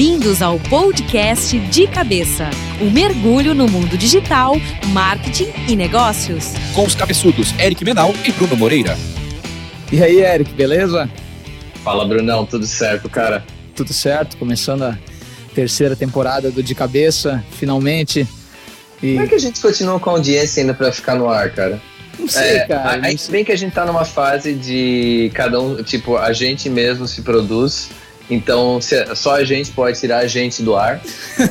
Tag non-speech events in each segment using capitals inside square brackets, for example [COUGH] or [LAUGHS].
Bem-vindos ao podcast De Cabeça um mergulho no mundo digital, marketing e negócios. Com os cabeçudos Eric Menal e Bruno Moreira. E aí, Eric, beleza? Fala, Brunão, tudo certo, cara? Tudo certo, começando a terceira temporada do De Cabeça, finalmente. E... Como é que a gente continua com a audiência ainda para ficar no ar, cara? Não sei, é, cara. Ainda bem que a gente tá numa fase de cada um, tipo, a gente mesmo se produz. Então, se, só a gente pode tirar a gente do ar.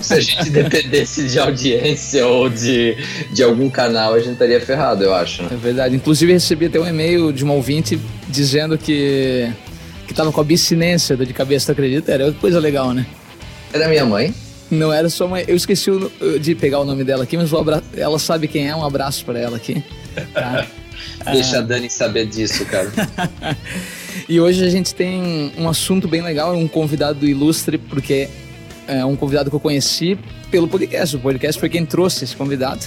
Se a gente [LAUGHS] dependesse de audiência ou de, de algum canal, a gente estaria ferrado, eu acho. Né? É verdade. Inclusive, recebi até um e-mail de uma ouvinte dizendo que, que tava com abstinência de cabeça, tu acredita? Era coisa legal, né? Era minha mãe? Não era sua mãe. Eu esqueci de pegar o nome dela aqui, mas ela sabe quem é. Um abraço para ela aqui. Tá? [LAUGHS] Deixa a Dani saber disso, cara. [LAUGHS] e hoje a gente tem um assunto bem legal, um convidado ilustre, porque é um convidado que eu conheci pelo podcast. O podcast foi quem trouxe esse convidado.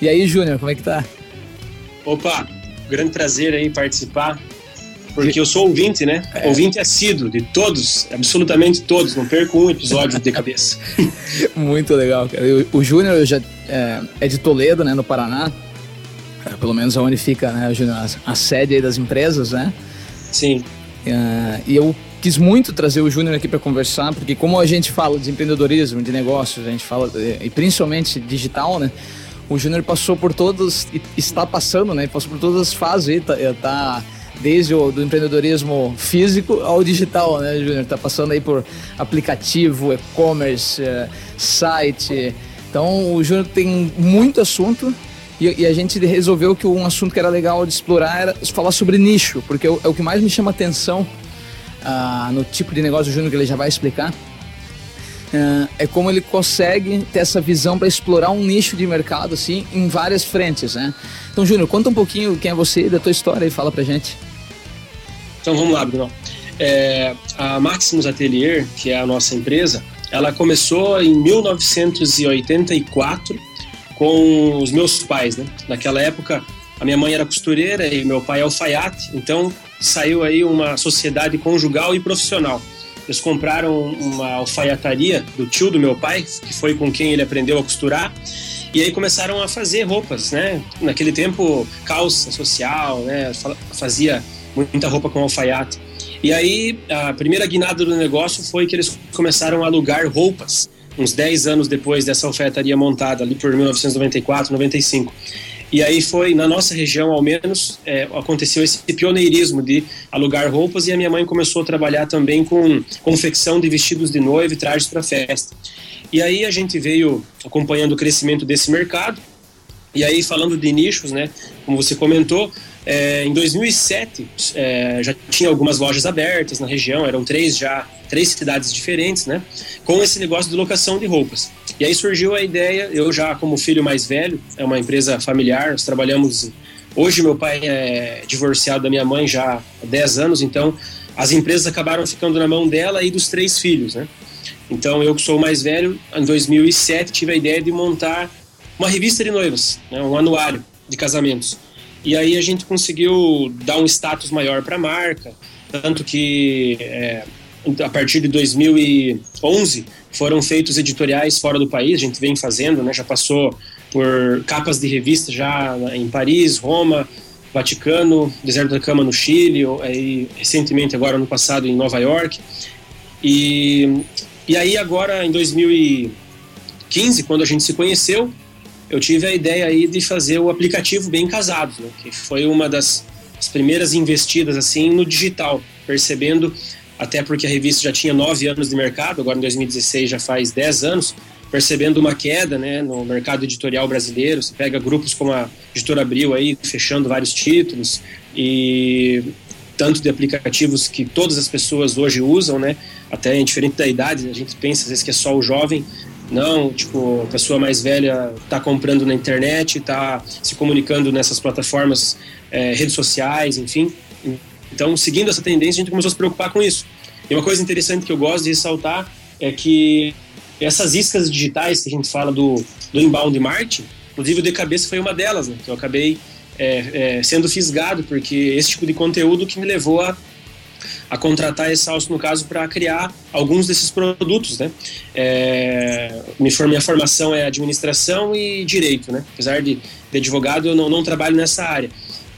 E aí, Júnior, como é que tá? Opa, grande prazer aí participar. Porque eu sou ouvinte, né? É. Ouvinte assíduo de todos, absolutamente todos. Não perco um episódio de [LAUGHS] cabeça. Muito legal, cara. O Júnior já é, é de Toledo, né, no Paraná. É, pelo menos onde fica né, a, a sede das empresas, né? Sim. Uh, e eu quis muito trazer o Júnior aqui para conversar, porque como a gente fala de empreendedorismo, de negócios, a gente fala, e principalmente digital, né? O Júnior passou por todos, está passando, né? Passou por todas as fases, tá, tá desde o do empreendedorismo físico ao digital, né, Júnior? Tá passando aí por aplicativo, e-commerce, eh, site. Então o Júnior tem muito assunto e, e, a gente resolveu que um assunto que era legal de explorar era falar sobre nicho, porque é o, é o que mais me chama atenção uh, no tipo de negócio do Júnior, que ele já vai explicar. Uh, é como ele consegue ter essa visão para explorar um nicho de mercado assim em várias frentes, né? Então, Júnior, conta um pouquinho quem é você, da tua história e fala pra gente. Então, vamos lá, Bruno. É, a Maximus Atelier, que é a nossa empresa, ela começou em 1984 com os meus pais, né? Naquela época, a minha mãe era costureira e meu pai é alfaiate, então saiu aí uma sociedade conjugal e profissional. Eles compraram uma alfaiataria do tio do meu pai, que foi com quem ele aprendeu a costurar, e aí começaram a fazer roupas, né? Naquele tempo, calça social, né? Fazia muita roupa com alfaiate. E aí, a primeira guinada do negócio foi que eles começaram a alugar roupas uns 10 anos depois dessa alfaiataria montada, ali por 1994, 95. E aí foi, na nossa região ao menos, é, aconteceu esse pioneirismo de alugar roupas e a minha mãe começou a trabalhar também com confecção de vestidos de noiva e trajes para festa. E aí a gente veio acompanhando o crescimento desse mercado. E aí falando de nichos, né, como você comentou, é, em 2007 é, já tinha algumas lojas abertas na região, eram três já, três cidades diferentes, né? Com esse negócio de locação de roupas. E aí surgiu a ideia, eu já como filho mais velho, é uma empresa familiar, nós trabalhamos. Hoje meu pai é divorciado da minha mãe já há 10 anos, então as empresas acabaram ficando na mão dela e dos três filhos, né? Então eu que sou o mais velho, em 2007 tive a ideia de montar uma revista de noivas, né? um anuário de casamentos. E aí a gente conseguiu dar um status maior para a marca, tanto que é, a partir de 2011 foram feitos editoriais fora do país, a gente vem fazendo, né, já passou por capas de revistas já em Paris, Roma, Vaticano, Deserto da Cama no Chile, e recentemente agora no passado em Nova York. E, e aí agora em 2015, quando a gente se conheceu, eu tive a ideia aí de fazer o aplicativo Bem Casados, né, que foi uma das, primeiras investidas assim no digital, percebendo até porque a revista já tinha nove anos de mercado, agora em 2016 já faz dez anos, percebendo uma queda né, no mercado editorial brasileiro. Você pega grupos como a Editora Abril aí, fechando vários títulos, e tanto de aplicativos que todas as pessoas hoje usam, né? Até indiferente da idade, a gente pensa às vezes que é só o jovem, não, tipo, a pessoa mais velha está comprando na internet, está se comunicando nessas plataformas, é, redes sociais, enfim. Então, seguindo essa tendência, a gente começou a se preocupar com isso. E uma coisa interessante que eu gosto de ressaltar é que essas iscas digitais que a gente fala do, do inbound marketing, inclusive o de cabeça foi uma delas, né? Que eu acabei é, é, sendo fisgado, porque esse tipo de conteúdo que me levou a a contratar a Exausto, no caso, para criar alguns desses produtos, né? É, minha formação é administração e direito, né? Apesar de, de advogado, eu não, não trabalho nessa área.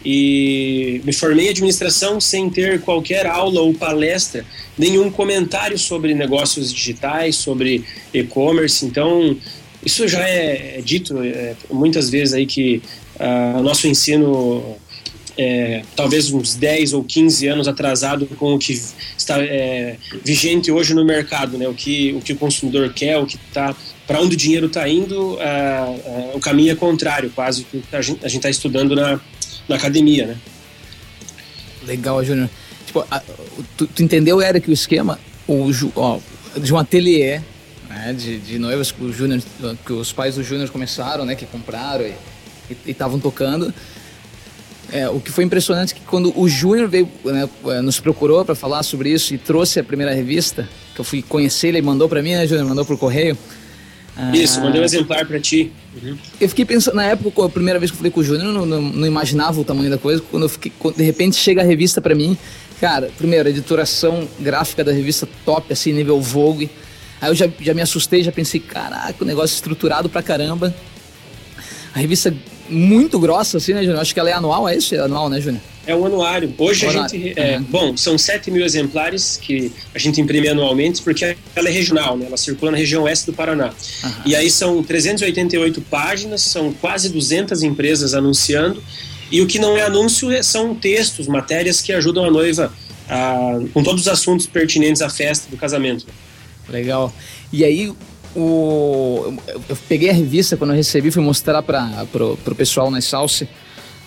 E me formei em administração sem ter qualquer aula ou palestra, nenhum comentário sobre negócios digitais, sobre e-commerce. Então, isso já é, é dito é, muitas vezes aí que uh, o nosso ensino é, talvez uns 10 ou 15 anos atrasado com o que está é, vigente hoje no mercado, né? o, que, o que o consumidor quer, o que está para onde o dinheiro está indo, o caminho é contrário, quase que a gente está estudando na, na academia. Né? Legal, Júnior. Tipo, a, tu, tu, entendeu, Eric, o esquema o, ó, de um ateliê né, de, de noivas que, o Júnior, que os pais do Júnior começaram, né, que compraram e estavam tocando. É, o que foi impressionante é que quando o Júnior veio, né, é, nos procurou para falar sobre isso e trouxe a primeira revista, que eu fui conhecer ele e mandou para mim, né, Júnior? Mandou por correio. Isso, mandei um exemplar para ti. Uhum. Eu fiquei pensando, na época, a primeira vez que eu falei com o Júnior, eu não, não, não, imaginava o tamanho da coisa. Quando eu fiquei, quando de repente chega a revista para mim, cara, primeiro, a editoração gráfica da revista top, assim, nível Vogue. Aí eu já, já me assustei, já pensei, caraca, o negócio estruturado pra caramba. A revista muito grossa, assim, né, Júnior? Acho que ela é anual, é isso? É anual, né, Júnior? É o anuário. Hoje a gente. É, uhum. Bom, são 7 mil exemplares que a gente imprime anualmente, porque ela é regional, né? Ela circula na região oeste do Paraná. Uhum. E aí são 388 páginas, são quase 200 empresas anunciando. E o que não é anúncio é, são textos, matérias que ajudam a noiva a, com todos os assuntos pertinentes à festa do casamento. Legal. E aí, o, eu peguei a revista quando eu recebi, fui mostrar para o pessoal na Salsa,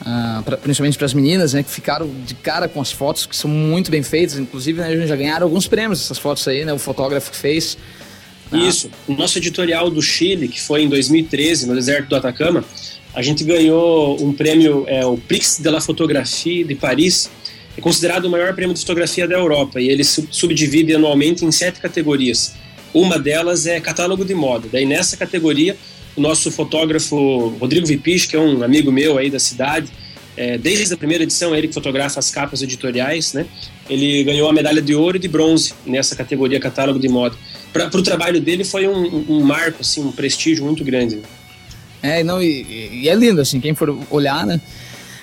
uh, pra, principalmente para as meninas, né, que ficaram de cara com as fotos, que são muito bem feitas. Inclusive, né, já ganharam alguns prêmios essas fotos aí, né, o fotógrafo que fez. Ah. Isso. O nosso editorial do Chile, que foi em 2013, no deserto do Atacama, a gente ganhou um prêmio, é, o Prix de la Photographie de Paris, é considerado o maior prêmio de fotografia da Europa e ele subdivide anualmente em sete categorias. Uma delas é catálogo de moda. Daí nessa categoria, o nosso fotógrafo Rodrigo Vipich, que é um amigo meu aí da cidade, é, desde a primeira edição, ele que fotografa as capas editoriais, né? Ele ganhou a medalha de ouro e de bronze nessa categoria catálogo de moda. Para o trabalho dele foi um, um, marco, assim, um prestígio muito grande. É, não, e, e, é lindo, assim, quem for olhar, né?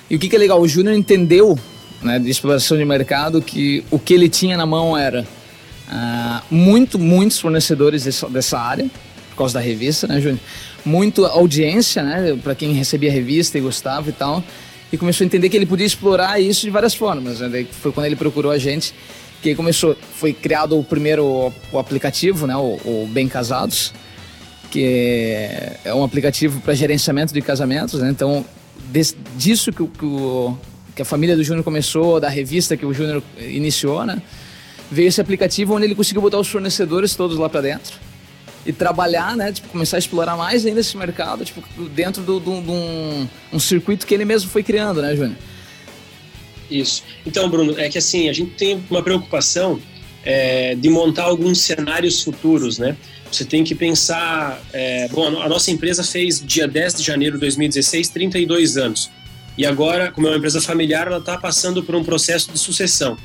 E o que, que é legal, o Júnior entendeu, né, de exploração de mercado, que o que ele tinha na mão era Uh, muito, muitos fornecedores dessa, dessa, área, por causa da revista, né, Júnior? Muito audiência, né, para quem recebia a revista e gostava e tal. E começou a entender que ele podia explorar isso de várias formas. Né? Foi quando ele procurou a gente que começou, foi criado o primeiro o aplicativo, né, o, o Bem Casados, que é um aplicativo para gerenciamento de casamentos. Né? Então, des, disso que, que, o, que a família do Júnior começou, da revista que o Júnior iniciou, né? Veio esse aplicativo onde ele conseguiu botar os fornecedores todos lá para dentro e trabalhar, né? Tipo, começar a explorar mais ainda esse mercado, tipo, dentro de um, um circuito que ele mesmo foi criando, né, Júnior? Isso. Então, Bruno, é que assim, a gente tem uma preocupação é, de montar alguns cenários futuros, né? Você tem que pensar. É, bom, a nossa empresa fez dia 10 de janeiro de 2016 32 anos. E agora, como é uma empresa familiar, ela está passando por um processo de sucessão.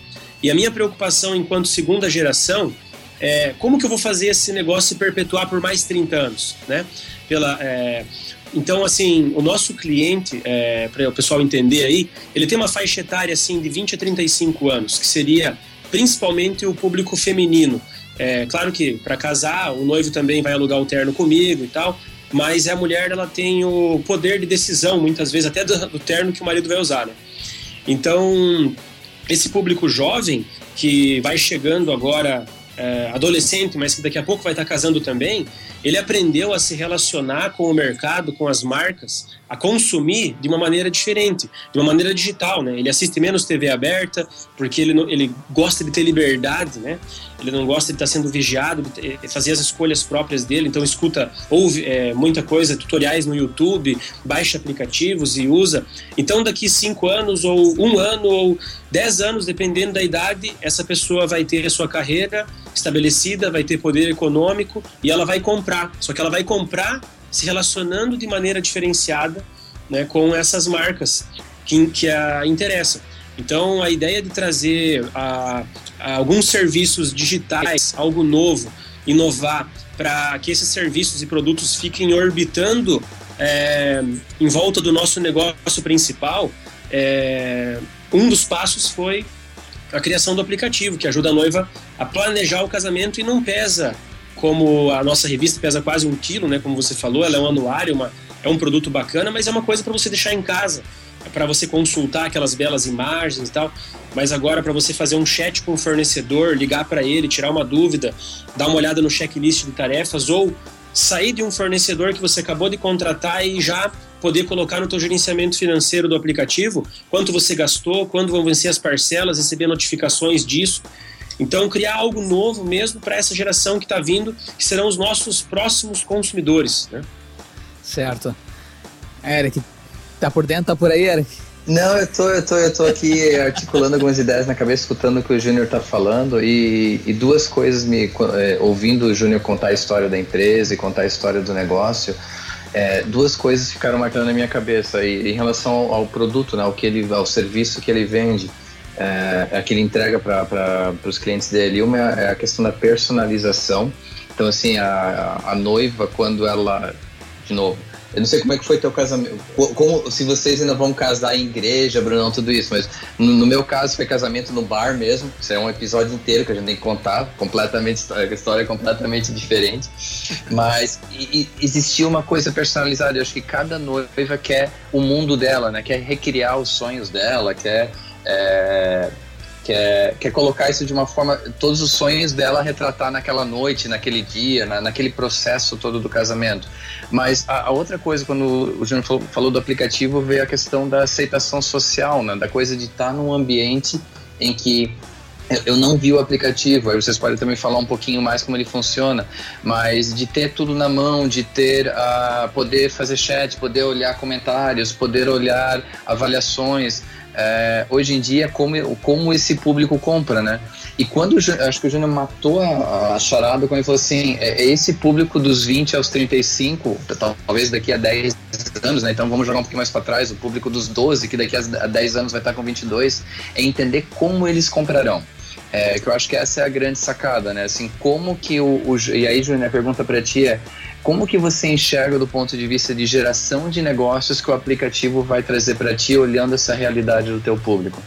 E a minha preocupação enquanto segunda geração é como que eu vou fazer esse negócio se perpetuar por mais 30 anos, né? Pela, é... Então, assim, o nosso cliente, é, para o pessoal entender aí, ele tem uma faixa etária assim de 20 a 35 anos, que seria principalmente o público feminino. É, claro que para casar, o noivo também vai alugar o terno comigo e tal, mas a mulher ela tem o poder de decisão, muitas vezes, até do, do terno que o marido vai usar, né? Então, esse público jovem que vai chegando agora é, adolescente, mas que daqui a pouco vai estar casando também, ele aprendeu a se relacionar com o mercado, com as marcas, a consumir de uma maneira diferente, de uma maneira digital, né? Ele assiste menos TV aberta porque ele, ele gosta de ter liberdade, né? Ele não gosta de estar sendo vigiado, de fazer as escolhas próprias dele, então escuta, ouve é, muita coisa, tutoriais no YouTube, baixa aplicativos e usa. Então daqui cinco anos ou um ano ou dez anos, dependendo da idade, essa pessoa vai ter a sua carreira estabelecida, vai ter poder econômico e ela vai comprar. Só que ela vai comprar se relacionando de maneira diferenciada né, com essas marcas que, que a interessam. Então, a ideia de trazer a, a alguns serviços digitais, algo novo, inovar, para que esses serviços e produtos fiquem orbitando é, em volta do nosso negócio principal, é, um dos passos foi a criação do aplicativo, que ajuda a noiva a planejar o casamento e não pesa como a nossa revista pesa quase um quilo, né? Como você falou, ela é um anuário, uma, é um produto bacana, mas é uma coisa para você deixar em casa, para você consultar aquelas belas imagens e tal. Mas agora para você fazer um chat com o fornecedor, ligar para ele, tirar uma dúvida, dar uma olhada no checklist de tarefas ou sair de um fornecedor que você acabou de contratar e já poder colocar no teu gerenciamento financeiro do aplicativo quanto você gastou, quando vão vencer as parcelas, receber notificações disso. Então, criar algo novo mesmo para essa geração que está vindo, que serão os nossos próximos consumidores. Né? Certo. Eric, tá por dentro, tá por aí, Eric? Não, eu tô, eu tô, eu tô aqui [LAUGHS] articulando algumas ideias na cabeça, escutando o que o Júnior tá falando e, e, duas coisas me é, ouvindo o Júnior contar a história da empresa e contar a história do negócio. É, duas coisas ficaram marcando na minha cabeça e, em relação ao, ao, produto, né, ao que ele, ao serviço que ele vende, é, é que ele entrega para os clientes dele. Uma é a questão da personalização. Então, assim, a, a noiva quando ela, de novo eu não sei como é que foi teu casamento. Como, se vocês ainda vão casar em igreja, Brunão, tudo isso, mas no, no, meu caso foi casamento no bar mesmo. Isso é um episódio inteiro que a gente tem que contar. Completamente, a história é completamente diferente. Mas e, e existia uma coisa personalizada. Eu acho que cada noiva quer o mundo dela, né? Quer recriar os sonhos dela, quer. É, quer, quer colocar isso de uma forma, todos os sonhos dela retratar naquela noite, naquele dia, na, naquele processo todo do casamento. Mas a, a outra coisa, quando o Júnior falou, falou, do aplicativo, veio a questão da aceitação social, né? da coisa de estar num ambiente em que eu não vi o aplicativo, aí vocês podem também falar um pouquinho mais como ele funciona, mas de ter tudo na mão, de ter uh, poder fazer chat, poder olhar comentários, poder olhar avaliações, é, hoje em dia como, como esse público compra, né? E quando acho que o Júnior matou a, a, charada quando ele falou assim: é, é, esse público dos 20 aos 35, talvez daqui a 10 anos, né? Então vamos jogar um pouquinho mais para trás, o público dos 12, que daqui a 10 anos vai estar com 22, é entender como eles comprarão. É, que eu acho que essa é a grande sacada, né? Assim, como que o, o e aí, Júnior, a pergunta para ti é como que você enxerga do ponto de vista de geração de negócios que o aplicativo vai trazer para ti, olhando essa realidade do teu público?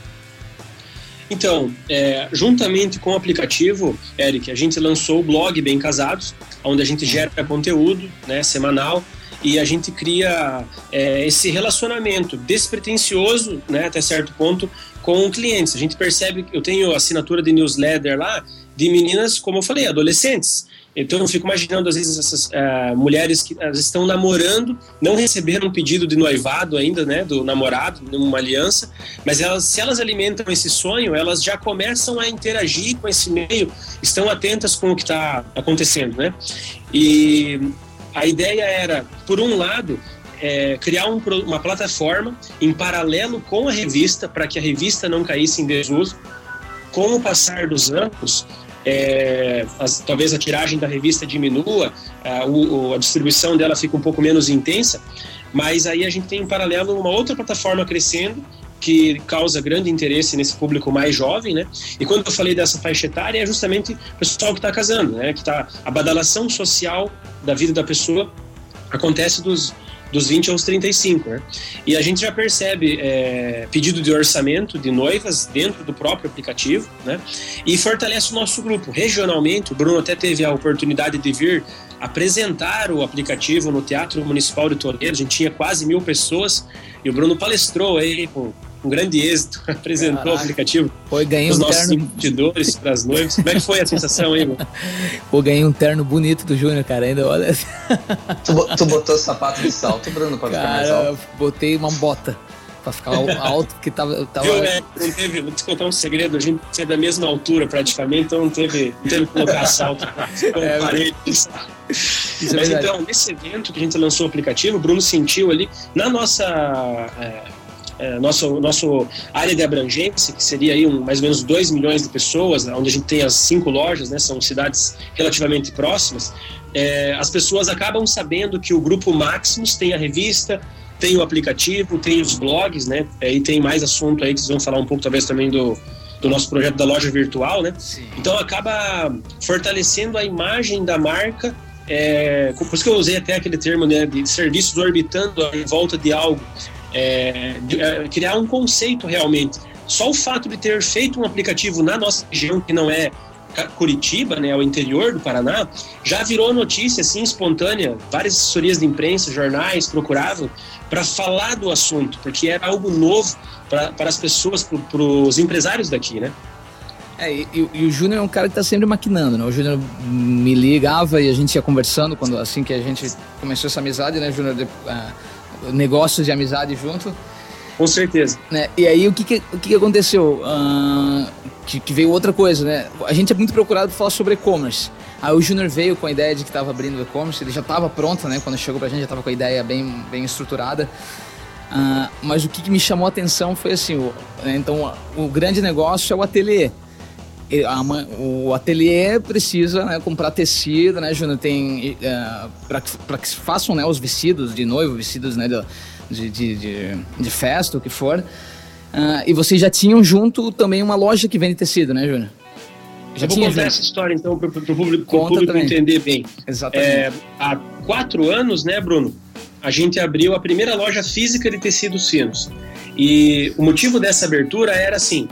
Então, é, juntamente com o aplicativo, Eric, a gente lançou o blog Bem Casados, onde a gente gera conteúdo né, semanal e a gente cria é, esse relacionamento despretensioso, né, até certo ponto, com clientes. A gente percebe que eu tenho assinatura de newsletter lá de meninas, como eu falei, adolescentes. Então eu fico imaginando, às vezes, essas uh, mulheres que estão namorando, não receberam um pedido de noivado ainda, né, do namorado, uma aliança, mas elas, se elas alimentam esse sonho, elas já começam a interagir com esse meio, estão atentas com o que está acontecendo, né? E a ideia era, por um lado, é, criar um, uma plataforma em paralelo com a revista, para que a revista não caísse em desuso. Com o passar dos anos, é, as, talvez a tiragem da revista diminua, a, o, a distribuição dela fica um pouco menos intensa, mas aí a gente tem em paralelo uma outra plataforma crescendo que causa grande interesse nesse público mais jovem, né? E quando eu falei dessa faixa etária, é justamente o pessoal que está casando, né? Que tá a badalação social da vida da pessoa acontece dos dos 20 aos 35, né? E a gente já percebe é, pedido de orçamento de noivas dentro do próprio aplicativo, né? E fortalece o nosso grupo. Regionalmente, o Bruno até teve a oportunidade de vir apresentar o aplicativo no Teatro Municipal de Toledo. A gente tinha quase mil pessoas e o Bruno palestrou aí com um grande êxito, [LAUGHS] apresentou Caraca. o aplicativo foi, ganhei os um nossos investidores para as noivas. Como é que foi a sensação aí, mano? [LAUGHS] Pô, ganhei um terno bonito do Júnior, cara, ainda olha. tu, tu botou sapato de salto, Bruno, para ficar mais alto? botei uma bota pra ficar alto, que tava. tava... Viu, né? Não teve, vou te contar um segredo, a gente é da mesma altura praticamente, então não teve, não teve que colocar salto. [LAUGHS] É, Mas é então, nesse evento que a gente lançou o aplicativo, o Bruno sentiu ali, na nossa. É, é, nosso, nosso área de abrangência, que seria aí um, mais ou menos 2 milhões de pessoas, onde a gente tem as cinco lojas, né, são cidades relativamente próximas, é, as pessoas acabam sabendo que o Grupo Maximus tem a revista, tem o aplicativo, tem os blogs, né? E tem mais assunto aí que vocês vão falar um pouco talvez também do, do nosso projeto da loja virtual, né? Sim. Então acaba fortalecendo a imagem da marca. É, por isso que eu usei até aquele termo né, de serviços orbitando em volta de algo. É, de, é, criar um conceito realmente. Só o fato de ter feito um aplicativo na nossa região, que não é Curitiba, né, o interior do Paraná, já virou notícia assim espontânea. Várias assessorias de imprensa, jornais procuravam para falar do assunto, porque era algo novo para as pessoas, para os empresários daqui, né? É, e, e, o Júnior é um cara que está sempre maquinando, né? O Júnior me ligava e a gente ia conversando quando assim que a gente começou essa amizade, né, Júnior? Uh, negócios de amizade junto. Com certeza. Né? E aí o que, que o que, que aconteceu? Uh, que, que, veio outra coisa, né? A gente é muito procurado para falar sobre e-commerce. Aí o Júnior veio com a ideia de que estava abrindo e-commerce, ele já estava pronto, né? Quando chegou para a gente já estava com a ideia bem, bem estruturada. Uh, mas o que, me chamou a atenção foi assim, o, né, então o grande negócio é o ateliê. O ateliê precisa né, comprar tecido, né, Júnior? Tem uh, é, para que, façam né, os vestidos de noivo, vestidos né, de, de, de, de festa, o que for. Uh, e vocês já tinham junto também uma loja que vende tecido, né, Júnior? Já Eu vou contar essa história então para o público, público entender bem. Exatamente. É, há quatro anos, né, Bruno? a gente abriu a primeira loja física de tecidos finos. E o motivo dessa abertura era assim: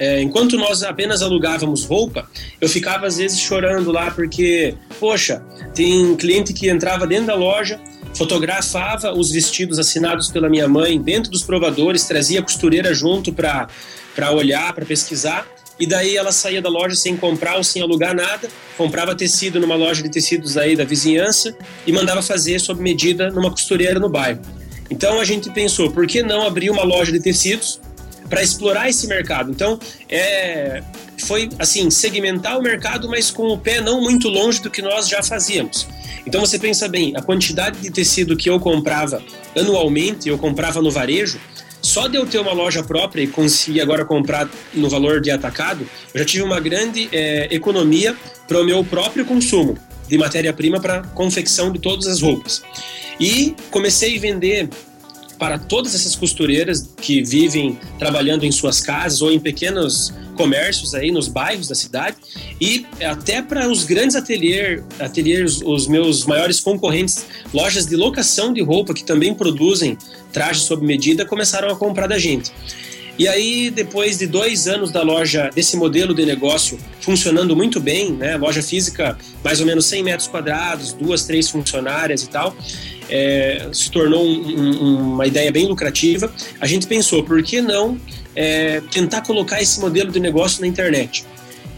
é, enquanto nós apenas alugávamos roupa, eu ficava às vezes chorando lá porque, poxa, tem cliente que entrava dentro da loja, fotografava os vestidos assinados pela minha mãe dentro dos provadores, trazia a costureira junto para olhar, para pesquisar e daí ela saía da loja sem comprar ou sem alugar nada, comprava tecido numa loja de tecidos aí da vizinhança e mandava fazer sob medida numa costureira no bairro. Então a gente pensou, por que não abrir uma loja de tecidos para explorar esse mercado? Então é, foi assim segmentar o mercado, mas com o pé não muito longe do que nós já fazíamos. Então você pensa bem, a quantidade de tecido que eu comprava anualmente, eu comprava no varejo, só de eu ter uma loja própria e conseguir agora comprar no valor de atacado, eu já tive uma grande é, economia para o meu próprio consumo de matéria-prima para confecção de todas as roupas. E comecei a vender para todas essas costureiras que vivem trabalhando em suas casas ou em pequenos comércios aí nos bairros da cidade e até para os grandes ateliês, ateliês, os meus maiores concorrentes, lojas de locação de roupa que também produzem trajes sob medida, começaram a comprar da gente. E aí, depois de dois anos da loja, desse modelo de negócio funcionando muito bem, né, loja física mais ou menos 100 metros quadrados, duas, três funcionárias e tal, é, se tornou um, um, uma ideia bem lucrativa. A gente pensou, por que não é, tentar colocar esse modelo de negócio na internet?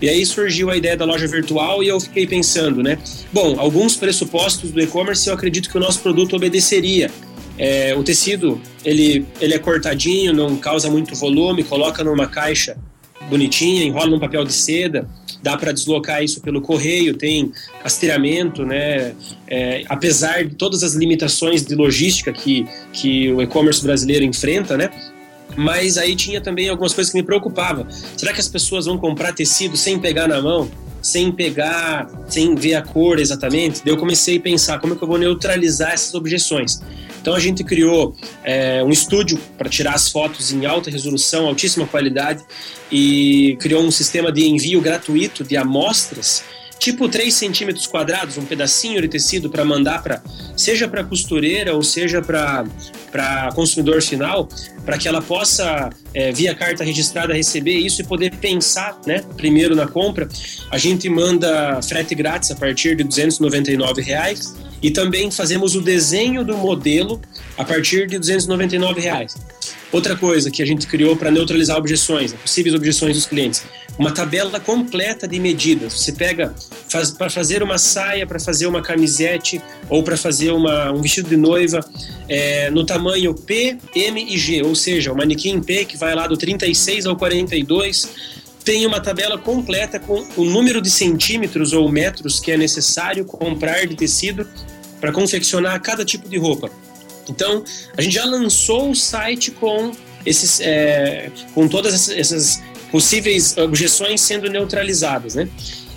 E aí surgiu a ideia da loja virtual e eu fiquei pensando, né? Bom, alguns pressupostos do e-commerce eu acredito que o nosso produto obedeceria. É, o tecido, ele, ele é cortadinho, não causa muito volume, coloca numa caixa bonitinha, enrola num papel de seda, dá para deslocar isso pelo correio, tem rastreamento, né? É, apesar de todas as limitações de logística que, que o e-commerce brasileiro enfrenta, né? Mas aí tinha também algumas coisas que me preocupavam. Será que as pessoas vão comprar tecido sem pegar na mão? Sem pegar, sem ver a cor exatamente? Daí eu comecei a pensar como é que eu vou neutralizar essas objeções. Então a gente criou é, um estúdio para tirar as fotos em alta resolução, altíssima qualidade e criou um sistema de envio gratuito de amostras tipo 3 centímetros quadrados, um pedacinho de tecido para mandar para, seja para costureira ou seja para consumidor final, para que ela possa, é, via carta registrada, receber isso e poder pensar né, primeiro na compra. A gente manda frete grátis a partir de 299 reais e também fazemos o desenho do modelo a partir de 299 reais. Outra coisa que a gente criou para neutralizar objeções, possíveis objeções dos clientes, uma tabela completa de medidas. Você pega faz, para fazer uma saia, para fazer uma camisete ou para fazer uma, um vestido de noiva é, no tamanho P, M e G, ou seja, o manequim P que vai lá do 36 ao 42 tem uma tabela completa com o número de centímetros ou metros que é necessário comprar de tecido para confeccionar cada tipo de roupa. Então, a gente já lançou o site com esses, é, com todas essas possíveis objeções sendo neutralizadas, né?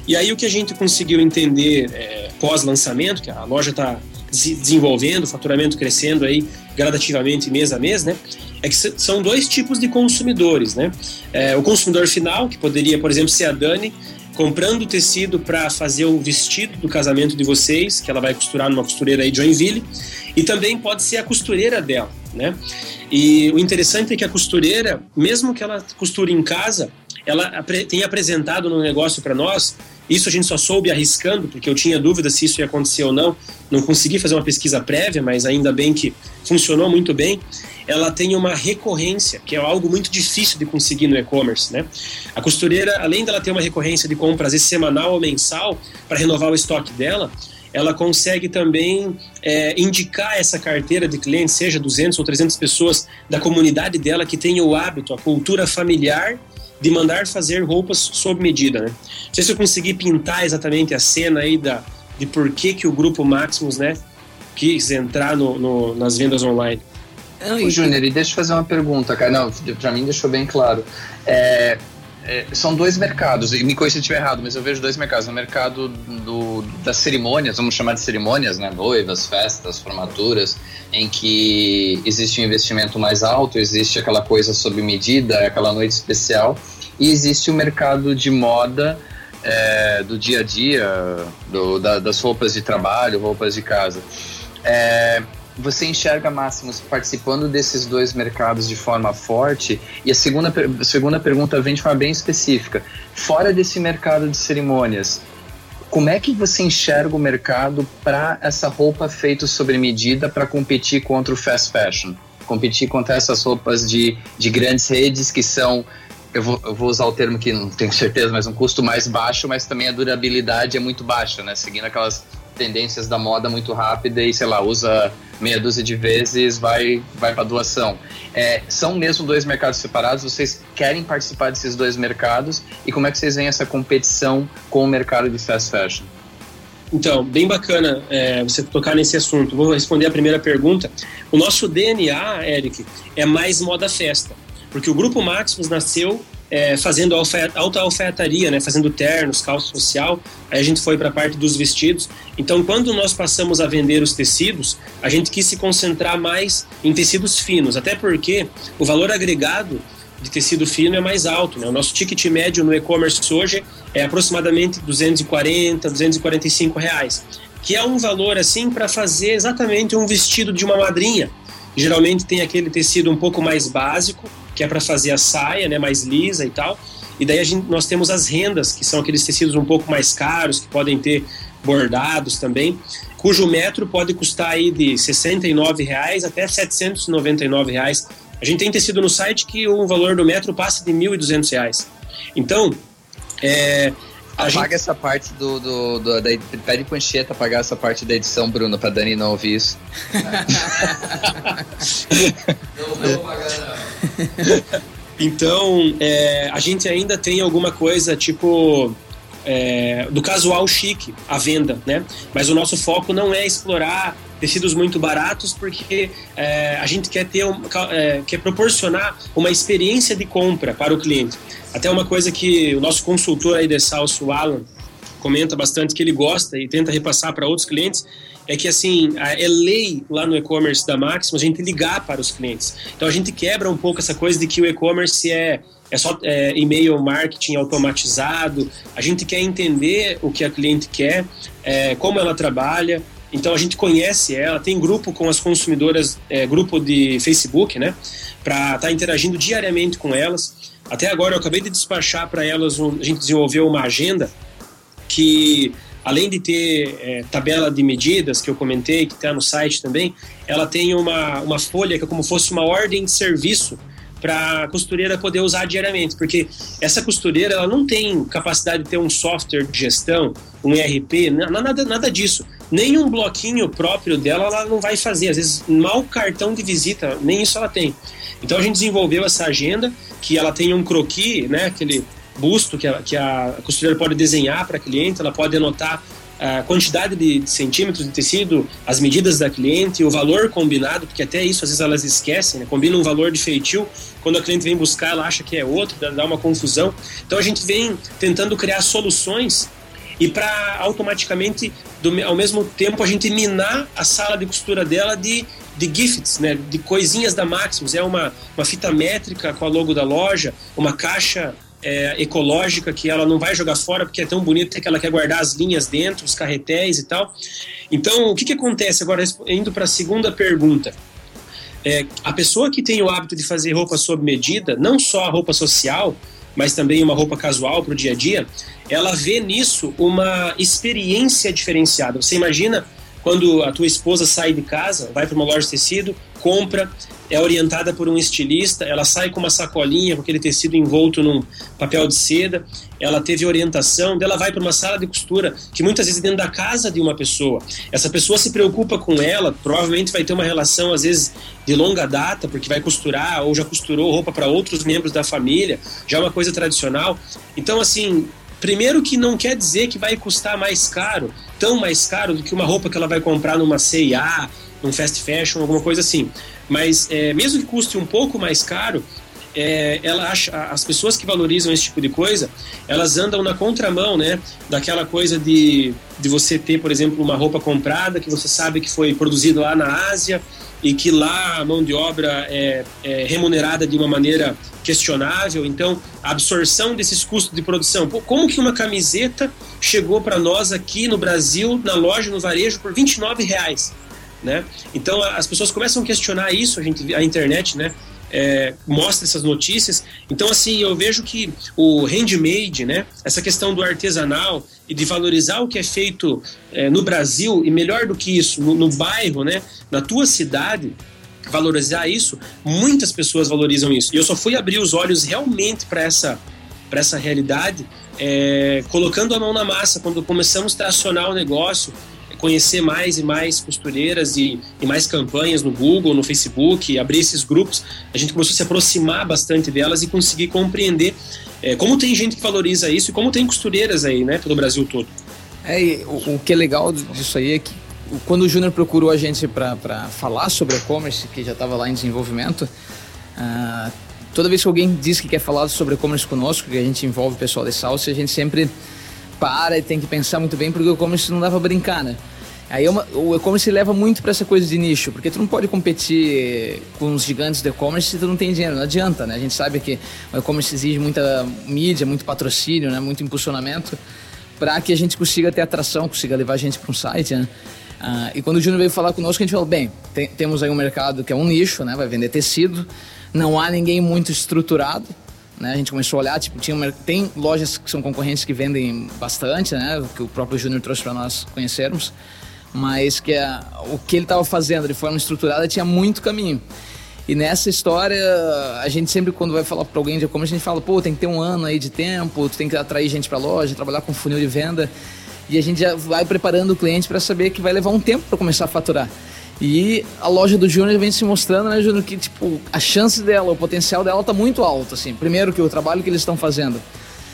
E aí o que a gente conseguiu entender é, pós-lançamento, que a loja está desenvolvendo, o faturamento crescendo aí gradativamente mês a mês, né? É que são dois tipos de consumidores, né? É, o consumidor final, que poderia, por exemplo, ser a Dani, comprando tecido para fazer o vestido do casamento de vocês, que ela vai costurar numa costureira aí de Joinville, e também pode ser a costureira dela, né? E o interessante é que a costureira, mesmo que ela costure em casa, ela tem apresentado no negócio para nós. Isso a gente só soube arriscando, porque eu tinha dúvida se isso ia acontecer ou não. Não consegui fazer uma pesquisa prévia, mas ainda bem que funcionou muito bem. Ela tem uma recorrência, que é algo muito difícil de conseguir no e-commerce, né? A costureira, além dela ter uma recorrência de compras semanal ou mensal para renovar o estoque dela, ela consegue também é, indicar essa carteira de clientes, seja 200 ou 300 pessoas da comunidade dela que tem o hábito, a cultura familiar de mandar fazer roupas sob medida, né? Não sei se eu consegui pintar exatamente a cena aí da, de por que, que o grupo Maximus, né, quis entrar no, no nas vendas online. Júnior, e deixa eu fazer uma pergunta, cara. Não, pra mim deixou bem claro. É, é, são dois mercados, e me corrija se eu estiver errado, mas eu vejo dois mercados. O mercado do, das cerimônias, vamos chamar de cerimônias, né? Noivas, festas, formaturas, em que existe um investimento mais alto, existe aquela coisa sob medida, aquela noite especial, e existe o mercado de moda é, do dia a dia, do, da, das roupas de trabalho, roupas de casa. É, você enxerga Máximos participando desses dois mercados de forma forte? E a segunda, a segunda pergunta vem de forma bem específica. Fora desse mercado de cerimônias, como é que você enxerga o mercado para essa roupa feita sobre medida para competir contra o fast fashion? Competir contra essas roupas de, de grandes redes que são eu vou, eu vou, usar o termo que não tenho certeza, mas um custo mais baixo, mas também a durabilidade é muito baixa, né? Seguindo aquelas tendências da moda muito rápida e, sei lá, usa meia dúzia de vezes, vai, vai para doação. É, são mesmo dois mercados separados? Vocês querem participar desses dois mercados? E como é que vocês veem essa competição com o mercado de fast fashion? Então, bem bacana é, você tocar nesse assunto. Vou responder a primeira pergunta. O nosso DNA, Eric, é mais moda festa, porque o Grupo Maximus nasceu é, fazendo alta alfaiataria, né, fazendo ternos, calça social. Aí a gente foi para a parte dos vestidos. Então, quando nós passamos a vender os tecidos, a gente quis se concentrar mais em tecidos finos, até porque o valor agregado de tecido fino é mais alto. Né? O nosso ticket médio no e-commerce hoje é aproximadamente 240, 245 reais, que é um valor assim para fazer exatamente um vestido de uma madrinha. Geralmente tem aquele tecido um pouco mais básico, que é para fazer a saia, né, mais lisa e tal. E daí gente, nós temos as rendas, que são aqueles tecidos um pouco mais caros, que podem ter bordados também, cujo metro pode custar aí de 69 reais até 799 reais. A gente tem tecido no site que o valor do metro passa de 1.200 reais. Então, é, Apaga gente... essa parte do, do, do da, pede pro Anchieta apagar essa parte da edição, Bruno, pra Dani não ouvir isso. [LAUGHS] [LAUGHS] não, não vou apagar não. [LAUGHS] Então, é, a gente ainda tem alguma coisa tipo é, do casual chique à venda, né? Mas o nosso foco não é explorar tecidos muito baratos, porque é, a gente quer ter um, é, quer proporcionar uma experiência de compra para o cliente. Até uma coisa que o nosso consultor aí de Salso, Alan, comenta bastante que ele gosta e tenta repassar para outros clientes é que assim é lei lá no e-commerce da Máximo a gente ligar para os clientes. Então a gente quebra um pouco essa coisa de que o e-commerce é é só é, e-mail marketing automatizado. A gente quer entender o que a cliente quer, é, como ela trabalha. Então a gente conhece ela, tem grupo com as consumidoras, é, grupo de Facebook, né, para estar tá interagindo diariamente com elas. Até agora eu acabei de despachar para elas, um, a gente desenvolveu uma agenda que além de ter é, tabela de medidas que eu comentei, que está no site também, ela tem uma, uma folha que é como fosse uma ordem de serviço para a costureira poder usar diariamente, porque essa costureira ela não tem capacidade de ter um software de gestão, um ERP, nada, nada disso. Nem um bloquinho próprio dela ela não vai fazer, às vezes mal cartão de visita, nem isso ela tem. Então a gente desenvolveu essa agenda que ela tem um croquis, né, aquele busto que a, que a costureira pode desenhar para a cliente, ela pode anotar a quantidade de centímetros de tecido, as medidas da cliente, o valor combinado, porque até isso às vezes elas esquecem, né? combina um valor de feitio, quando a cliente vem buscar ela acha que é outro, dá uma confusão. Então a gente vem tentando criar soluções e para automaticamente, do, ao mesmo tempo, a gente minar a sala de costura dela de, de gifts, né, de coisinhas da Maximus. É uma, uma fita métrica com a logo da loja, uma caixa é, ecológica que ela não vai jogar fora porque é tão bonita que ela quer guardar as linhas dentro, os carretéis e tal. Então, o que, que acontece agora, indo para a segunda pergunta? É, a pessoa que tem o hábito de fazer roupa sob medida, não só a roupa social, mas também uma roupa casual para o dia a dia, ela vê nisso uma experiência diferenciada. Você imagina quando a tua esposa sai de casa, vai para uma loja de tecido, compra, é orientada por um estilista, ela sai com uma sacolinha com aquele tecido envolto num papel de seda, ela teve orientação, ela vai para uma sala de costura que muitas vezes é dentro da casa de uma pessoa. Essa pessoa se preocupa com ela, provavelmente vai ter uma relação às vezes de longa data, porque vai costurar ou já costurou roupa para outros membros da família, já é uma coisa tradicional. Então assim, Primeiro que não quer dizer que vai custar mais caro, tão mais caro do que uma roupa que ela vai comprar numa C&A, num fast fashion, alguma coisa assim. Mas é, mesmo que custe um pouco mais caro, é, ela acha, as pessoas que valorizam esse tipo de coisa, elas andam na contramão, né? Daquela coisa de, de você ter, por exemplo, uma roupa comprada que você sabe que foi produzida lá na Ásia e que lá a mão de obra é, é remunerada de uma maneira questionável. Então, a absorção desses custos de produção. Pô, como que uma camiseta chegou para nós aqui no Brasil, na loja, no varejo, por 29 reais? Né? Então as pessoas começam a questionar isso, a gente a internet, né? É, mostra essas notícias. Então, assim, eu vejo que o handmade, né, essa questão do artesanal e de valorizar o que é feito é, no Brasil, e melhor do que isso, no, no bairro, né, na tua cidade, valorizar isso, muitas pessoas valorizam isso. E eu só fui abrir os olhos realmente para essa, essa realidade é, colocando a mão na massa, quando começamos a tracionar o negócio, conhecer mais e mais costureiras e, e, mais campanhas no Google, no Facebook, abrir esses grupos, a gente começou a se aproximar bastante delas e conseguir compreender é, como tem gente que valoriza isso e como tem costureiras aí, né, pelo Brasil todo. É, o, o que é legal disso aí é que quando o Júnior procurou a gente para falar sobre e-commerce, que já estava lá em desenvolvimento, uh, toda vez que alguém diz que quer falar sobre e-commerce conosco, que a gente envolve o pessoal de Salsa, a gente sempre para e tem que pensar muito bem, porque o e-commerce não dá para brincar, né? Aí é uma, o e-commerce leva muito para essa coisa de nicho, porque tu não pode competir com os gigantes do e-commerce se tu não tem dinheiro, não adianta, né? A gente sabe que o e-commerce exige muita mídia, muito patrocínio, né? muito impulsionamento, para que a gente consiga ter atração, consiga levar a gente para um site, né? Ah, e quando o Júnior veio falar conosco, a gente falou, bem, tem, temos aí um mercado que é um nicho, né? Vai vender tecido, não há ninguém muito estruturado, né? A gente começou a olhar, tipo, tinha tem lojas que são concorrentes que vendem bastante, né? Que o próprio Júnior trouxe para nós conhecermos mas que a, o que ele estava fazendo de forma estruturada tinha muito caminho. E nessa história, a gente sempre, quando vai falar para alguém de e-commerce, a gente fala, pô, tem que ter um ano aí de tempo, tu tem que atrair gente para loja, trabalhar com funil de venda. E a gente já vai preparando o cliente para saber que vai levar um tempo para começar a faturar. E a loja do Júnior vem se mostrando, né, Júnior, que tipo, a chance dela, o potencial dela tá muito alto, assim. Primeiro que o trabalho que eles estão fazendo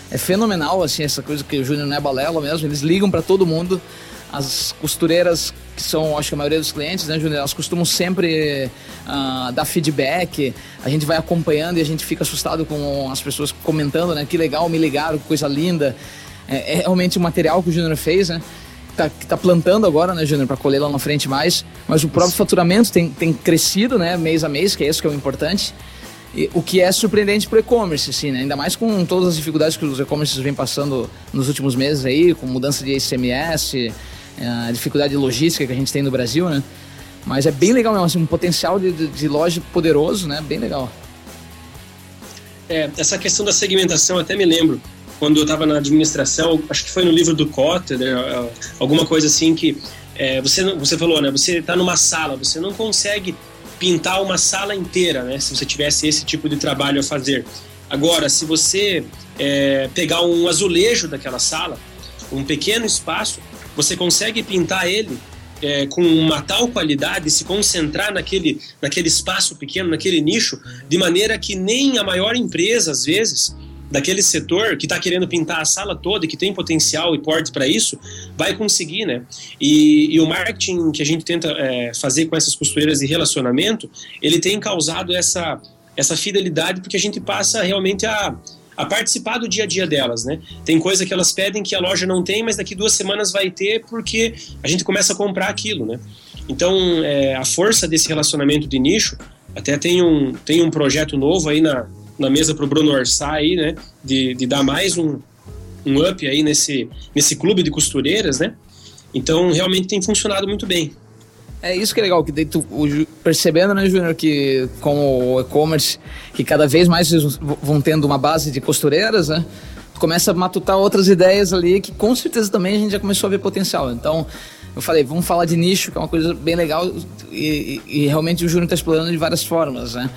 é fenomenal, assim, essa coisa que o Júnior não é balela mesmo, eles ligam para todo mundo as costureiras, que são, acho que a maioria dos clientes, né, Júnior, elas costumam sempre uh, dar feedback, a gente vai acompanhando e a gente fica assustado com as pessoas comentando, né, que legal, me ligaram, que coisa linda. É, é realmente o material que o Júnior fez, né? Tá, que tá plantando agora, né, Júnior, para colher lá na frente mais, mas o próprio faturamento tem, tem crescido, né, mês a mês, que é isso que é o importante. E, o que é surpreendente para o e-commerce, assim, né? ainda mais com todas as dificuldades que os e-commerces vêm passando nos últimos meses aí, com mudança de ICMS, a dificuldade de logística que a gente tem no Brasil, né? Mas é bem legal mesmo, assim, um potencial de, de, de loja poderoso, né? Bem legal. É, essa questão da segmentação, até me lembro, quando eu estava na administração, acho que foi no livro do Cotter, né, alguma coisa assim que é, você, você falou, né? Você está numa sala, você não consegue pintar uma sala inteira, né? Se você tivesse esse tipo de trabalho a fazer. Agora, se você é, pegar um azulejo daquela sala, um pequeno espaço, você consegue pintar ele é, com uma tal qualidade, se concentrar naquele, naquele espaço pequeno, naquele nicho, de maneira que nem a maior empresa, às vezes, daquele setor que está querendo pintar a sala toda e que tem potencial e porte para isso, vai conseguir, né? E, e, o marketing que a gente tenta é, fazer com essas costureiras de relacionamento, ele tem causado essa, essa fidelidade porque a gente passa realmente a a participar do dia a dia delas, né? Tem coisa que elas pedem que a loja não tem, mas daqui duas semanas vai ter porque a gente começa a comprar aquilo, né? Então, é, a força desse relacionamento de nicho, até tem um, tem um projeto novo aí na, na mesa para o Bruno aí, né? De, de dar mais um, um up aí nesse, nesse clube de costureiras, né? Então, realmente tem funcionado muito bem. É isso que é legal, que daí tu, percebendo, né, Júnior, que com o e-commerce, que cada vez mais vão tendo uma base de costureiras, né? Tu começa a matutar outras ideias ali que com certeza também a gente já começou a ver potencial. Então, eu falei, vamos falar de nicho, que é uma coisa bem legal e, e, e realmente o Júnior está explorando de várias formas, né?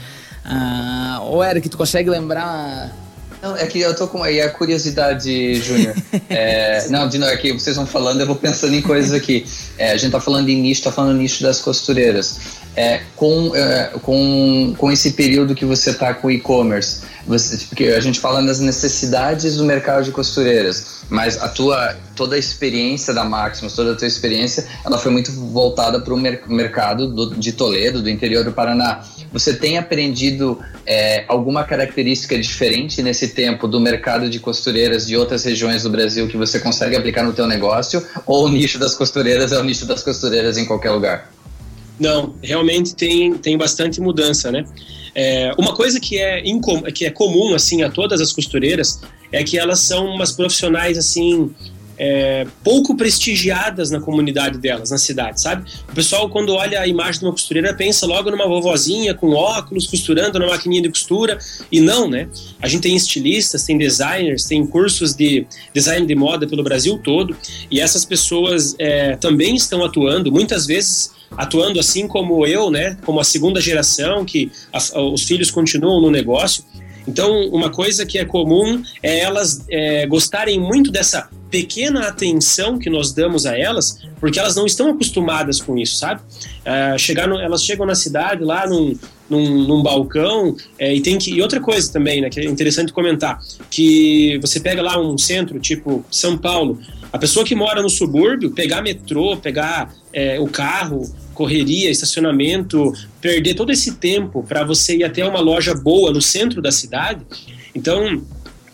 Ah, ô Eric, tu consegue lembrar não, é que eu tô com aí a curiosidade, Júnior. É, [LAUGHS] não, de novo, é que vocês vão falando, eu vou pensando em coisas aqui. É, a gente tá falando de nicho, tá falando nicho das costureiras. É, com, é, com, com esse período que você tá com e-commerce, porque a gente fala das necessidades do mercado de costureiras, mas a tua toda a experiência da Maximus, toda a tua experiência, ela foi muito voltada para o mer mercado do, de Toledo, do interior do Paraná. Você tem aprendido é, alguma característica diferente nesse tempo do mercado de costureiras de outras regiões do Brasil que você consegue aplicar no teu negócio? Ou o nicho das costureiras é o nicho das costureiras em qualquer lugar? Não, realmente tem, tem bastante mudança, né? É, uma coisa que é, que é comum assim a todas as costureiras é que elas são umas profissionais assim é, pouco prestigiadas na comunidade delas, na cidade, sabe? O pessoal, quando olha a imagem de uma costureira, pensa logo numa vovozinha com óculos, costurando na maquininha de costura, e não, né? A gente tem estilistas, tem designers, tem cursos de design de moda pelo Brasil todo, e essas pessoas é, também estão atuando, muitas vezes atuando assim como eu, né, como a segunda geração, que a, os filhos continuam no negócio. Então, uma coisa que é comum é elas é, gostarem muito dessa pequena atenção que nós damos a elas, porque elas não estão acostumadas com isso, sabe? É, chegar no, elas chegam na cidade lá num, num, num balcão é, e tem que e outra coisa também, né, que é interessante comentar, que você pega lá um centro tipo São Paulo, a pessoa que mora no subúrbio pegar metrô, pegar é, o carro correria, estacionamento, perder todo esse tempo para você ir até uma loja boa no centro da cidade. Então,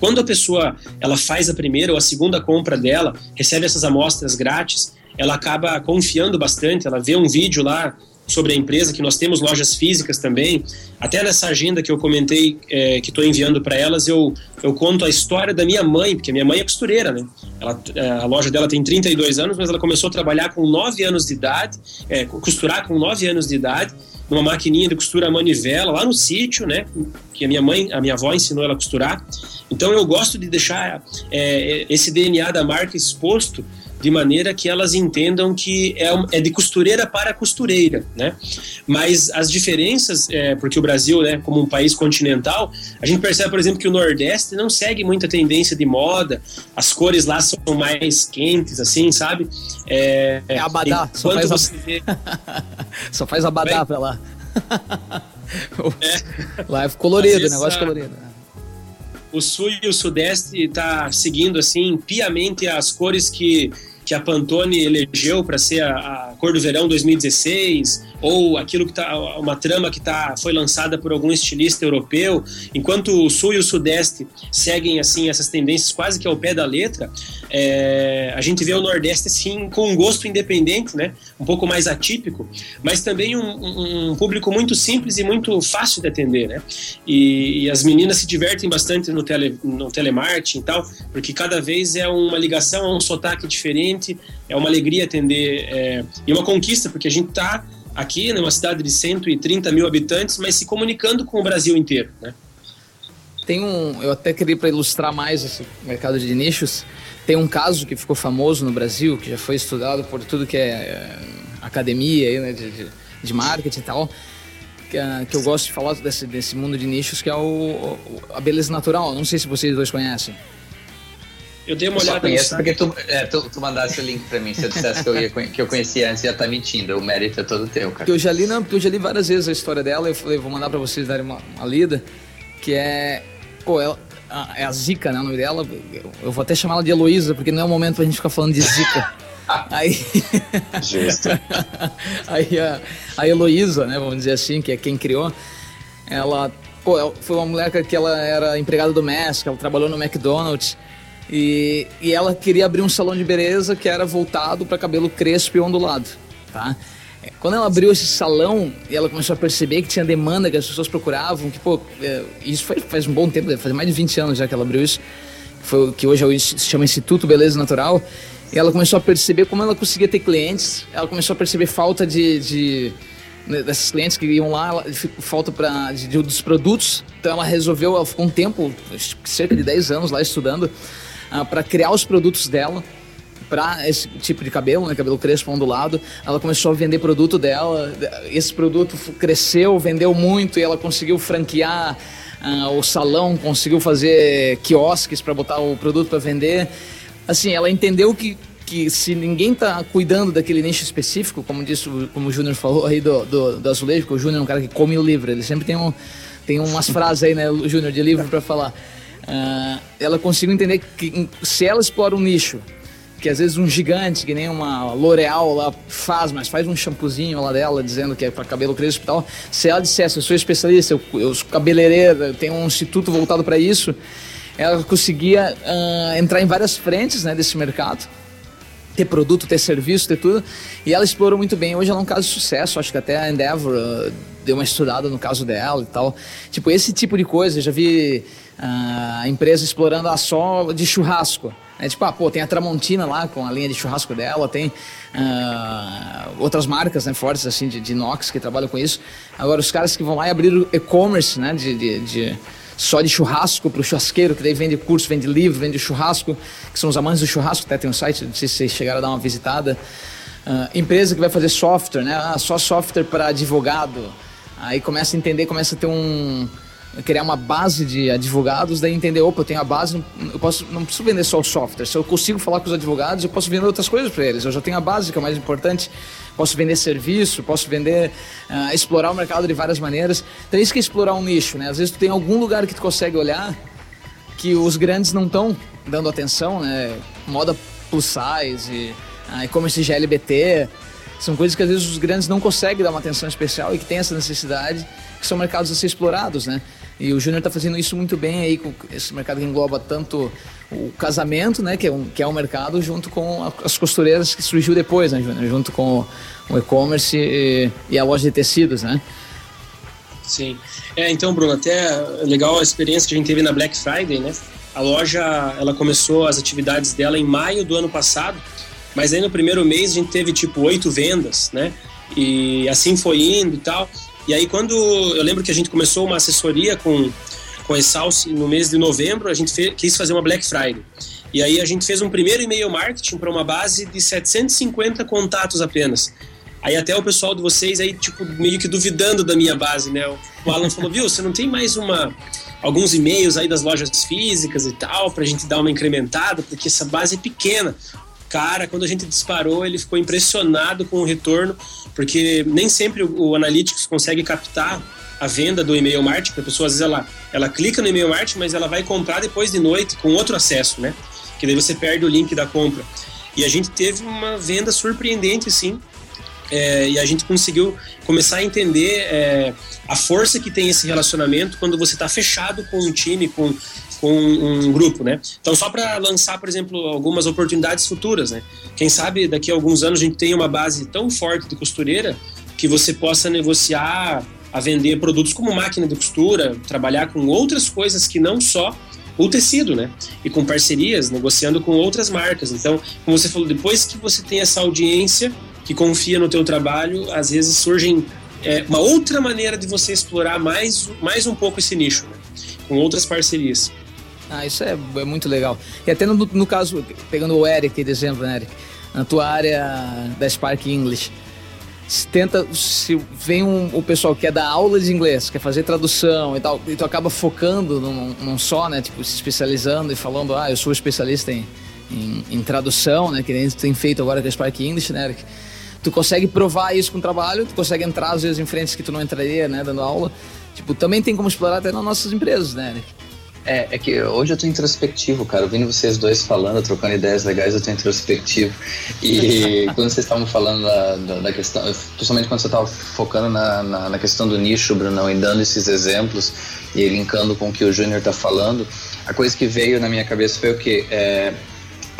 quando a pessoa ela faz a primeira ou a segunda compra dela, recebe essas amostras grátis, ela acaba confiando bastante, ela vê um vídeo lá sobre a empresa, que nós temos lojas físicas também. Até nessa agenda que eu comentei, é, que estou enviando para elas, eu, eu conto a história da minha mãe, porque minha mãe é costureira, né? Ela, é, a loja dela tem 32 anos, mas ela começou a trabalhar com 9 anos de idade, é, costurar com 9 anos de idade, numa maquininha de costura manivela lá no sítio, né? Que a minha mãe, a minha avó ensinou ela a costurar. Então eu gosto de deixar é, esse DNA da marca exposto de maneira que elas entendam que é, é de costureira para costureira, né? Mas as diferenças, é, porque o Brasil, né, como um país continental, a gente percebe, por exemplo, que o Nordeste não segue muita tendência de moda, as cores lá são mais quentes, assim, sabe? É, é abadá, só faz, você vê... [LAUGHS] só faz abadá para lá. [LAUGHS] é. Lá é colorido, vezes, negócio colorido. Né? o sul e o sudeste tá seguindo assim piamente as cores que que a Pantone elegeu para ser a, a, cor do verão 2016, ou aquilo que tá uma trama que tá foi lançada por algum estilista europeu, enquanto o sul e o sudeste seguem assim essas tendências quase que ao pé da letra, é, a gente vê o nordeste assim com um gosto independente, né, um pouco mais atípico, mas também um, um público muito simples e muito fácil de atender, né, e, e as meninas se divertem bastante no tele no telemarketing e tal, porque cada vez é uma ligação, é um sotaque diferente é uma alegria atender é, e uma conquista, porque a gente está aqui numa cidade de 130 mil habitantes, mas se comunicando com o Brasil inteiro, né? Tem um, eu até queria para ilustrar mais esse mercado de nichos, tem um caso que ficou famoso no Brasil, que já foi estudado por tudo que é, é academia aí, né, de, de, de, marketing e tal, que, é, que, eu gosto de falar desse, desse mundo de nichos, que é o, a beleza natural. Não sei se vocês dois conhecem. Eu dei uma eu olhada conheço porque tu, é, tu, tu, mandasse o link pra mim. Se eu dissesse que eu, ia, que eu conhecia antes, já tá mentindo. O mérito é todo teu, cara. Eu já li, não, eu já li várias vezes a história dela. Eu falei, vou mandar pra vocês darem uma, uma lida. Que é. Pô, ela, é a Zica, né? O nome dela. Eu vou até chamar ela de Heloísa, porque não é o momento pra gente ficar falando de Zica. [LAUGHS] Aí. Justo. [LAUGHS] aí a, a Heloísa, né? Vamos dizer assim, que é quem criou, ela pô, foi uma mulher que ela era empregada doméstica, ela trabalhou no McDonald's. E, e ela queria abrir um salão de beleza que era voltado para cabelo crespo e ondulado, tá? Quando ela abriu esse salão e ela começou a perceber que tinha demanda, que as pessoas procuravam, que, pô, é, isso foi, faz um bom tempo, faz mais de 20 anos já que ela abriu isso, foi, que hoje é se chama Instituto Beleza Natural, e ela começou a perceber como ela conseguia ter clientes, ela começou a perceber falta de, de né, desses clientes que iam lá, falta pra, de, de, dos produtos, então ela resolveu, ela ficou um tempo, cerca de 10 anos lá estudando, uh, ah, para criar os produtos dela, para esse tipo de cabelo, né, cabelo crespo ondulado, ela começou a vender produto dela. Esse produto cresceu, vendeu muito e ela conseguiu franquear uh, o salão, conseguiu fazer quiosques para botar o produto para vender. Assim, ela entendeu que que se ninguém tá cuidando daquele nicho específico, como disse, como o Júnior falou aí do, do, do azulejo, porque o Júnior é um cara que come o livro, ele sempre tem, um, tem umas [LAUGHS] frases aí, né, Júnior, de livro para falar. Uh, ela conseguiu entender que se ela explora um nicho que às vezes um gigante, que nem uma L'Oreal lá faz, mas faz um shampoozinho lá dela dizendo que é para cabelo crespo e tal. Se ela dissesse, eu sou especialista, eu, eu sou cabeleireira, eu tenho um instituto voltado para isso, ela conseguia uh, entrar em várias frentes né, desse mercado. Ter produto, ter serviço, ter tudo. E ela explorou muito bem. Hoje ela é um caso de sucesso. Acho que até a Endeavor uh, deu uma estudada no caso dela e tal. Tipo, esse tipo de coisa. Eu já vi uh, empresa explorando a só de churrasco. É tipo, ah, pô, tem a Tramontina lá com a linha de churrasco dela, tem uh, outras marcas né, fortes assim de, de inox que trabalham com isso. Agora, os caras que vão lá e abrir e-commerce né, de, de, de só de churrasco para o churrasqueiro, que daí vende curso, vende livro, vende churrasco, que são os amantes do churrasco, até tem um site, não sei se vocês chegaram a dar uma visitada. Uh, empresa que vai fazer software, né? Ah, só software para advogado. Aí começa a entender, começa a ter um criar uma base de advogados, daí entender, opa, eu tenho a base, eu posso, não preciso vender só o software. Se eu consigo falar com os advogados, eu posso vender outras coisas para eles. Eu já tenho a base, que é o mais importante. Posso vender serviço, posso vender, uh, explorar o mercado de várias maneiras. Então é isso que é explorar um nicho, né? Às vezes tu tem algum lugar que tu consegue olhar que os grandes não estão dando atenção, né? Moda plus size, uh, e-commerce GLBT, são coisas que às vezes os grandes não conseguem dar uma atenção especial e que tem essa necessidade, que são mercados a ser explorados, né? E o Júnior está fazendo isso muito bem aí com esse mercado que engloba tanto o casamento, né, que é um, que é um mercado, junto com as costureiras que surgiu depois, né, Júnior? Junto com o e-commerce e, e, a loja de tecidos, né? Sim. É, então, Bruno, até legal a experiência que a gente teve na Black Friday, né? A loja, ela começou as atividades dela em maio do ano passado, mas aí no primeiro mês a gente teve tipo oito vendas, né? E assim foi indo e tal. E aí, quando eu lembro que a gente começou uma assessoria com, com a Exalc no mês de novembro, a gente fez, quis fazer uma Black Friday. E aí a gente fez um primeiro e-mail marketing para uma base de 750 contatos apenas. Aí até o pessoal de vocês aí, tipo, meio que duvidando da minha base, né? O Alan falou, viu, você não tem mais uma alguns e-mails aí das lojas físicas e tal, para a gente dar uma incrementada, porque essa base é pequena. Cara, quando a gente disparou, ele ficou impressionado com o retorno, porque nem sempre o, Analytics consegue captar a venda do e-mail marketing, porque a pessoa às vezes ela, ela clica no e-mail marketing, mas ela vai comprar depois de noite com outro acesso, né? Que daí você perde o link da compra. E a gente teve uma venda surpreendente, sim, é, e a gente conseguiu começar a entender é, a força que tem esse relacionamento quando você está fechado com um time, com, com um grupo, né? Então, só para lançar, por exemplo, algumas oportunidades futuras, né? Quem sabe daqui a alguns anos a gente tenha uma base tão forte de costureira que você possa negociar a vender produtos como máquina de costura, trabalhar com outras coisas que não só o tecido, né? E com parcerias, negociando com outras marcas. Então, como você falou, depois que você tem essa audiência, que confia no teu trabalho, às vezes surgem é, uma outra maneira de você explorar mais, mais um pouco esse nicho, né? com outras parcerias. Ah, isso é, é muito legal. E até no, no, caso, pegando o Eric de exemplo, né, Eric? Na tua área da Spark English, se tenta, se vem um, o pessoal que quer dar aula de inglês, quer fazer tradução e tal, e tu acaba focando num, num só, né, tipo, se especializando e falando, ah, eu sou especialista em, em, em tradução, né, que nem tu tem feito agora com a Spark English, né, Eric? tu consegue provar isso com o trabalho, tu consegue entrar às vezes em frentes que tu não entraria, né, dando aula. Tipo, também tem como explorar até nas nossas empresas, né, É, é que hoje eu tô introspectivo, cara. Ouvindo vocês dois falando, trocando ideias legais, eu tô introspectivo. E [LAUGHS] quando vocês estavam falando da, da, da, questão, principalmente quando você estava focando na, na, na, questão do nicho, Brunão, e dando esses exemplos e linkando com o que o Júnior tá falando, a coisa que veio na minha cabeça foi o quê? É,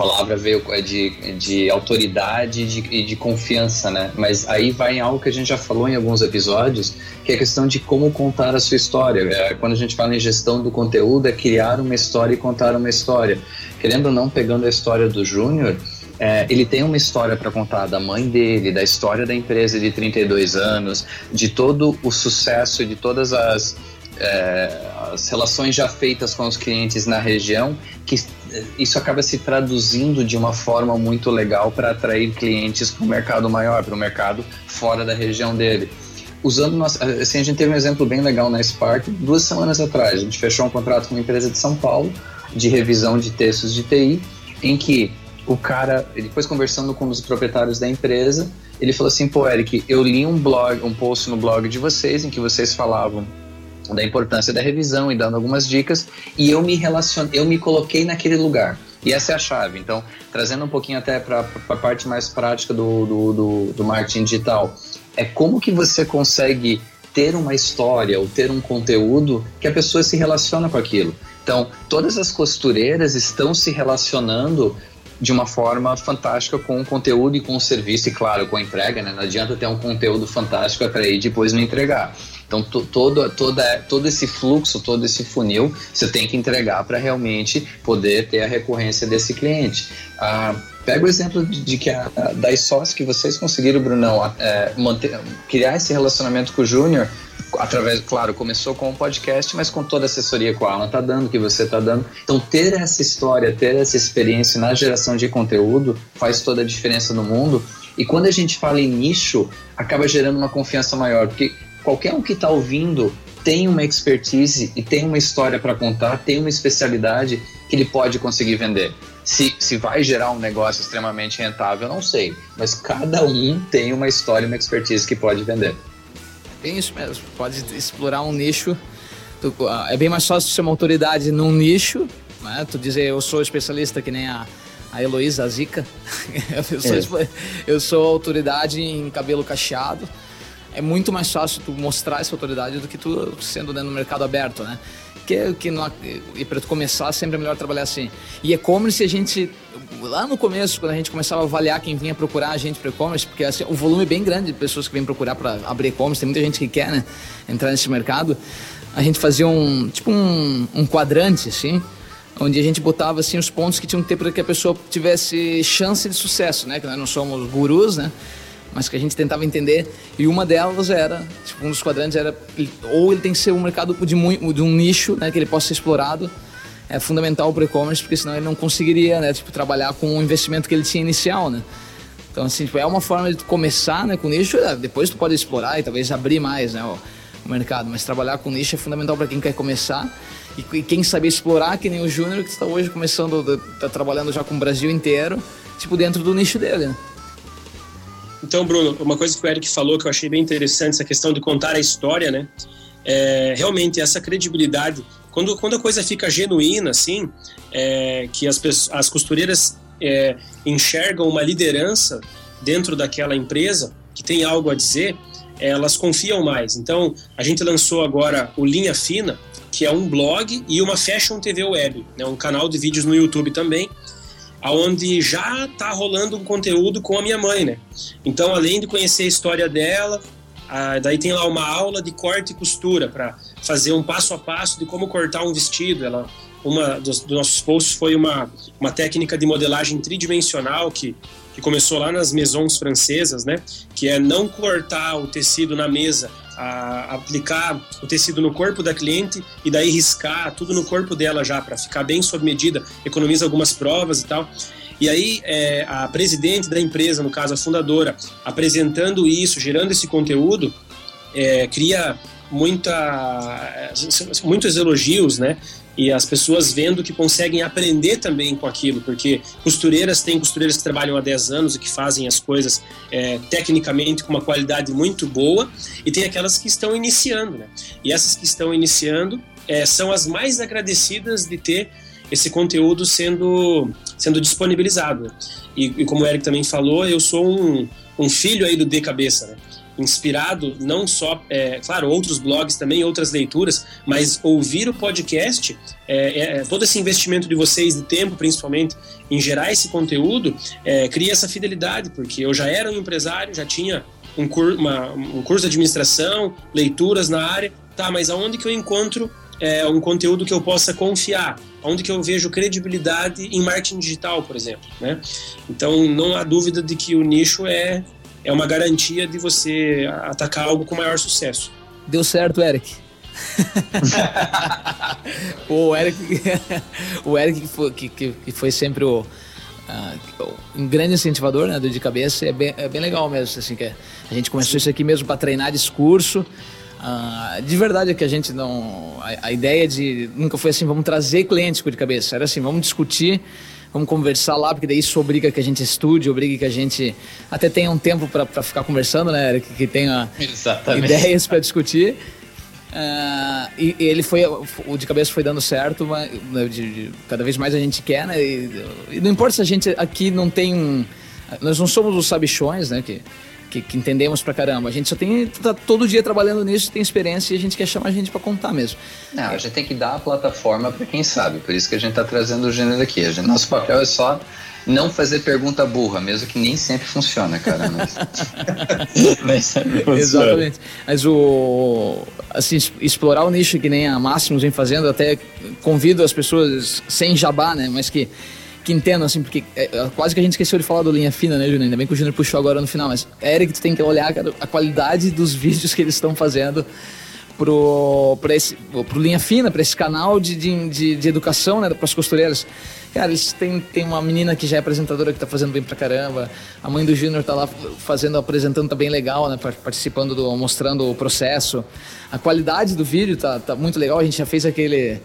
palavra veio é de, de autoridade e de, de, confiança, né? Mas aí vai em algo que a gente já falou em alguns episódios, que é a questão de como contar a sua história. É, quando a gente fala em gestão do conteúdo, é criar uma história e contar uma história. Querendo ou não, pegando a história do Júnior, é, ele tem uma história para contar da mãe dele, da história da empresa de 32 anos, de todo o sucesso, de todas as é, as relações já feitas com os clientes na região, que isso acaba se traduzindo de uma forma muito legal para atrair clientes para o mercado maior, para o mercado fora da região dele. Usando nossa, assim, a gente teve um exemplo bem legal na Spark duas semanas atrás. A gente fechou um contrato com uma empresa de São Paulo de revisão de textos de TI, em que o cara, depois conversando com os proprietários da empresa, ele falou assim: pô, Eric, eu li um blog, um post no blog de vocês em que vocês falavam da importância da revisão e dando algumas dicas, e eu me relacionei, eu me coloquei naquele lugar. E essa é a chave. Então, trazendo um pouquinho até para a parte mais prática do, do, do, do marketing digital, é como que você consegue ter uma história ou ter um conteúdo que a pessoa se relaciona com aquilo. Então, todas as costureiras estão se relacionando de uma forma fantástica com o conteúdo e com o serviço, e claro, com a entrega, né? Não adianta ter um conteúdo fantástico para ir depois não entregar. Então, todo, toda, todo esse fluxo, todo esse funil, você tem que entregar para realmente poder ter a recorrência desse cliente. Ah, pega o exemplo de, de que a, a, das sócias que vocês conseguiram, Brunão, é, manter, criar esse relacionamento com o Júnior, através, claro, começou com o um podcast, mas com toda a assessoria que o Alan está dando, que você está dando. Então, ter essa história, ter essa experiência na geração de conteúdo faz toda a diferença no mundo. E quando a gente fala em nicho, acaba gerando uma confiança maior, porque qualquer um que está ouvindo tem uma expertise e tem uma história para contar, tem uma especialidade que ele pode conseguir vender. Se, se vai gerar um negócio extremamente rentável, eu não sei, mas cada um tem uma história e uma expertise que pode vender. Bem isso mesmo, pode explorar um nicho. Ah, é bem mais fácil ser uma autoridade num nicho, né? Tu dizer eu sou especialista que nem a, a Heloísa, a Zica. [LAUGHS] eu, sou, é. eu sou autoridade em cabelo cacheado é muito mais fácil tu mostrar essa autoridade do que tu sendo né, no mercado aberto, né? Que, que não, e para tu começar sempre é melhor trabalhar assim. E e-commerce a gente lá no começo quando a gente começava a avaliar quem vinha procurar a gente para e-commerce, porque assim, o volume é bem grande de pessoas que vêm procurar para abrir e-commerce, tem muita gente que quer, né, entrar nesse mercado. A gente fazia um tipo um, um quadrante assim, onde a gente botava assim os pontos que tinham que ter para que a pessoa tivesse chance de sucesso, né? Que nós não somos gurus, né? Mas que a gente tentava entender. E uma delas era, tipo, um dos quadrantes era, ou ele tem que ser um mercado de, muito, de um nicho, né, que ele possa ser explorado, é fundamental para o e-commerce, porque senão ele não conseguiria, né, tipo, trabalhar com o investimento que ele tinha inicial, né. Então, assim, tipo, é uma forma de começar, né, com nicho, é, depois tu pode explorar e talvez abrir mais, né, o, o mercado, mas trabalhar com nicho é fundamental para quem quer começar e, e, quem saber explorar, que nem o Júnior, que está hoje começando, está trabalhando já com o Brasil inteiro, tipo, dentro do nicho dele, né. Então, Bruno, uma coisa que o Eric falou que eu achei bem interessante, essa questão de contar a história, né? É, realmente, essa credibilidade, quando, quando a coisa fica genuína, assim, é, que as, as costureiras é, enxergam uma liderança dentro daquela empresa, que tem algo a dizer, elas confiam mais. Então, a gente lançou agora o Linha Fina, que é um blog e uma Fashion TV Web, né, um canal de vídeos no YouTube também, aonde já tá rolando um conteúdo com a minha mãe, né? Então, além de conhecer a história dela, ah, daí tem lá uma aula de corte e costura para fazer um passo a passo de como cortar um vestido. Ela, uma dos, dos nossos posts foi uma, uma técnica de modelagem tridimensional que que começou lá nas maisons francesas, né? Que é não cortar o tecido na mesa, a aplicar o tecido no corpo da cliente e daí riscar tudo no corpo dela já para ficar bem sob medida, economiza algumas provas e tal. E aí é, a presidente da empresa, no caso a fundadora, apresentando isso, gerando esse conteúdo, é, cria muita, é, muitos elogios, né? E as pessoas vendo que conseguem aprender também com aquilo, porque costureiras tem costureiras que trabalham há 10 anos e que fazem as coisas é, tecnicamente com uma qualidade muito boa, e tem aquelas que estão iniciando, né? E essas que estão iniciando, é, são as mais agradecidas de ter esse conteúdo sendo, sendo disponibilizado. E, e como o Eric também falou, eu sou um, um filho aí do D Cabeça, né? Inspirado não só, é, claro, outros blogs também, outras leituras, mas ouvir o podcast, é, é, todo esse investimento de vocês, de tempo principalmente, em gerar esse conteúdo, é, cria essa fidelidade, porque eu já era um empresário, já tinha um, cur, uma, um curso de administração, leituras na área, tá, mas aonde que eu encontro é, um conteúdo que eu possa confiar, onde que eu vejo credibilidade em marketing digital, por exemplo, né? Então não há dúvida de que o nicho é é uma garantia de você atacar algo com maior sucesso. Deu certo, Eric. [LAUGHS] o Eric, [LAUGHS] o Eric que foi, que, que foi sempre o, uh, um grande incentivador né, do de cabeça é bem, é bem legal mesmo assim que a gente começou Sim. isso aqui mesmo para treinar discurso uh, de verdade é que a gente não a, a, ideia de nunca foi assim vamos trazer clientes com de cabeça era assim vamos discutir vamos conversar lá, porque daí isso obriga que a gente estude, obriga que a gente até tenha um tempo para ficar conversando, né, Eric? Que tenha Exatamente. ideias para discutir. Uh, e, e, ele foi, o de cabeça foi dando certo, mas né, de, de, cada vez mais a gente quer, né? E, e, não importa se a gente aqui não tem. Nós não somos os sabichões, né? Que, que, que, entendemos pra caramba. A gente só tem tá todo dia trabalhando nisso, tem experiência e a gente quer chamar a gente para contar mesmo. Não, a gente tem que dar a plataforma para quem sabe. Por isso que a gente tá trazendo o gênero aqui. Gente, nosso papel é só não fazer pergunta burra, mesmo que nem sempre funciona, cara. Mas... [LAUGHS] funciona. Exatamente. Mas o assim explorar o nicho que nem a Máximos vem fazendo, até convido as pessoas sem jabá, né? Mas que que entendam, assim, porque é, é, quase que a gente esqueceu de falar do Linha Fina, né, Júnior? Ainda bem que o Júnior puxou agora no final, mas Eric, tu tem que olhar cara, a qualidade dos [LAUGHS] vídeos que eles estão fazendo pro, pra esse, pro Linha Fina, para esse canal de, de, de, de educação, né, para as costureiras. Cara, eles têm, tem uma menina que já é apresentadora que tá fazendo bem pra caramba. A mãe do Júnior tá lá fazendo, apresentando, tá bem legal, né? Participando, do, mostrando o processo. A qualidade do vídeo tá, tá muito legal. A gente já fez aquele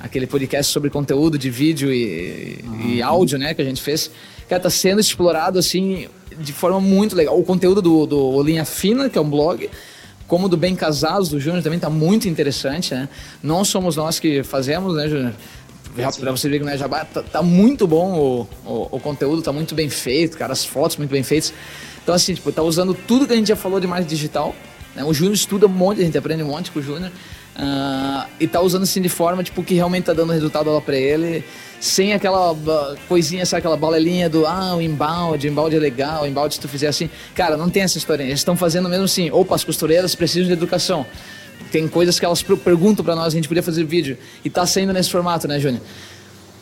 aquele podcast sobre conteúdo de vídeo e, uhum. e áudio, né, que a gente fez, cara, tá sendo explorado assim de forma muito legal. O conteúdo do, do Linha Fina, que é um blog, como do Bem Casados do Júnior também tá muito interessante, né? Não somos nós que fazemos, né, Júnior? Pra você ver que não é jabá, tá, tá muito bom o, o, o, conteúdo, tá muito bem feito, cara, as fotos muito bem feitas. Então, assim, tipo, tá usando tudo que a gente já falou de marketing digital. Né? O Júnior estuda um monte, a gente aprende um monte com o Júnior. Uh, e tá usando assim de forma tipo que realmente tá dando resultado lá para ele, sem aquela uh, coisinha, sabe, aquela balelinha do ah, o embalde, o embalde é legal, o embalde se tu fizer assim. Cara, não tem essa história. Eles estão fazendo mesmo assim, opa, as costureiras precisam de educação. Tem coisas que elas perguntam para nós, a gente podia fazer vídeo. E tá saindo nesse formato, né, Júnior?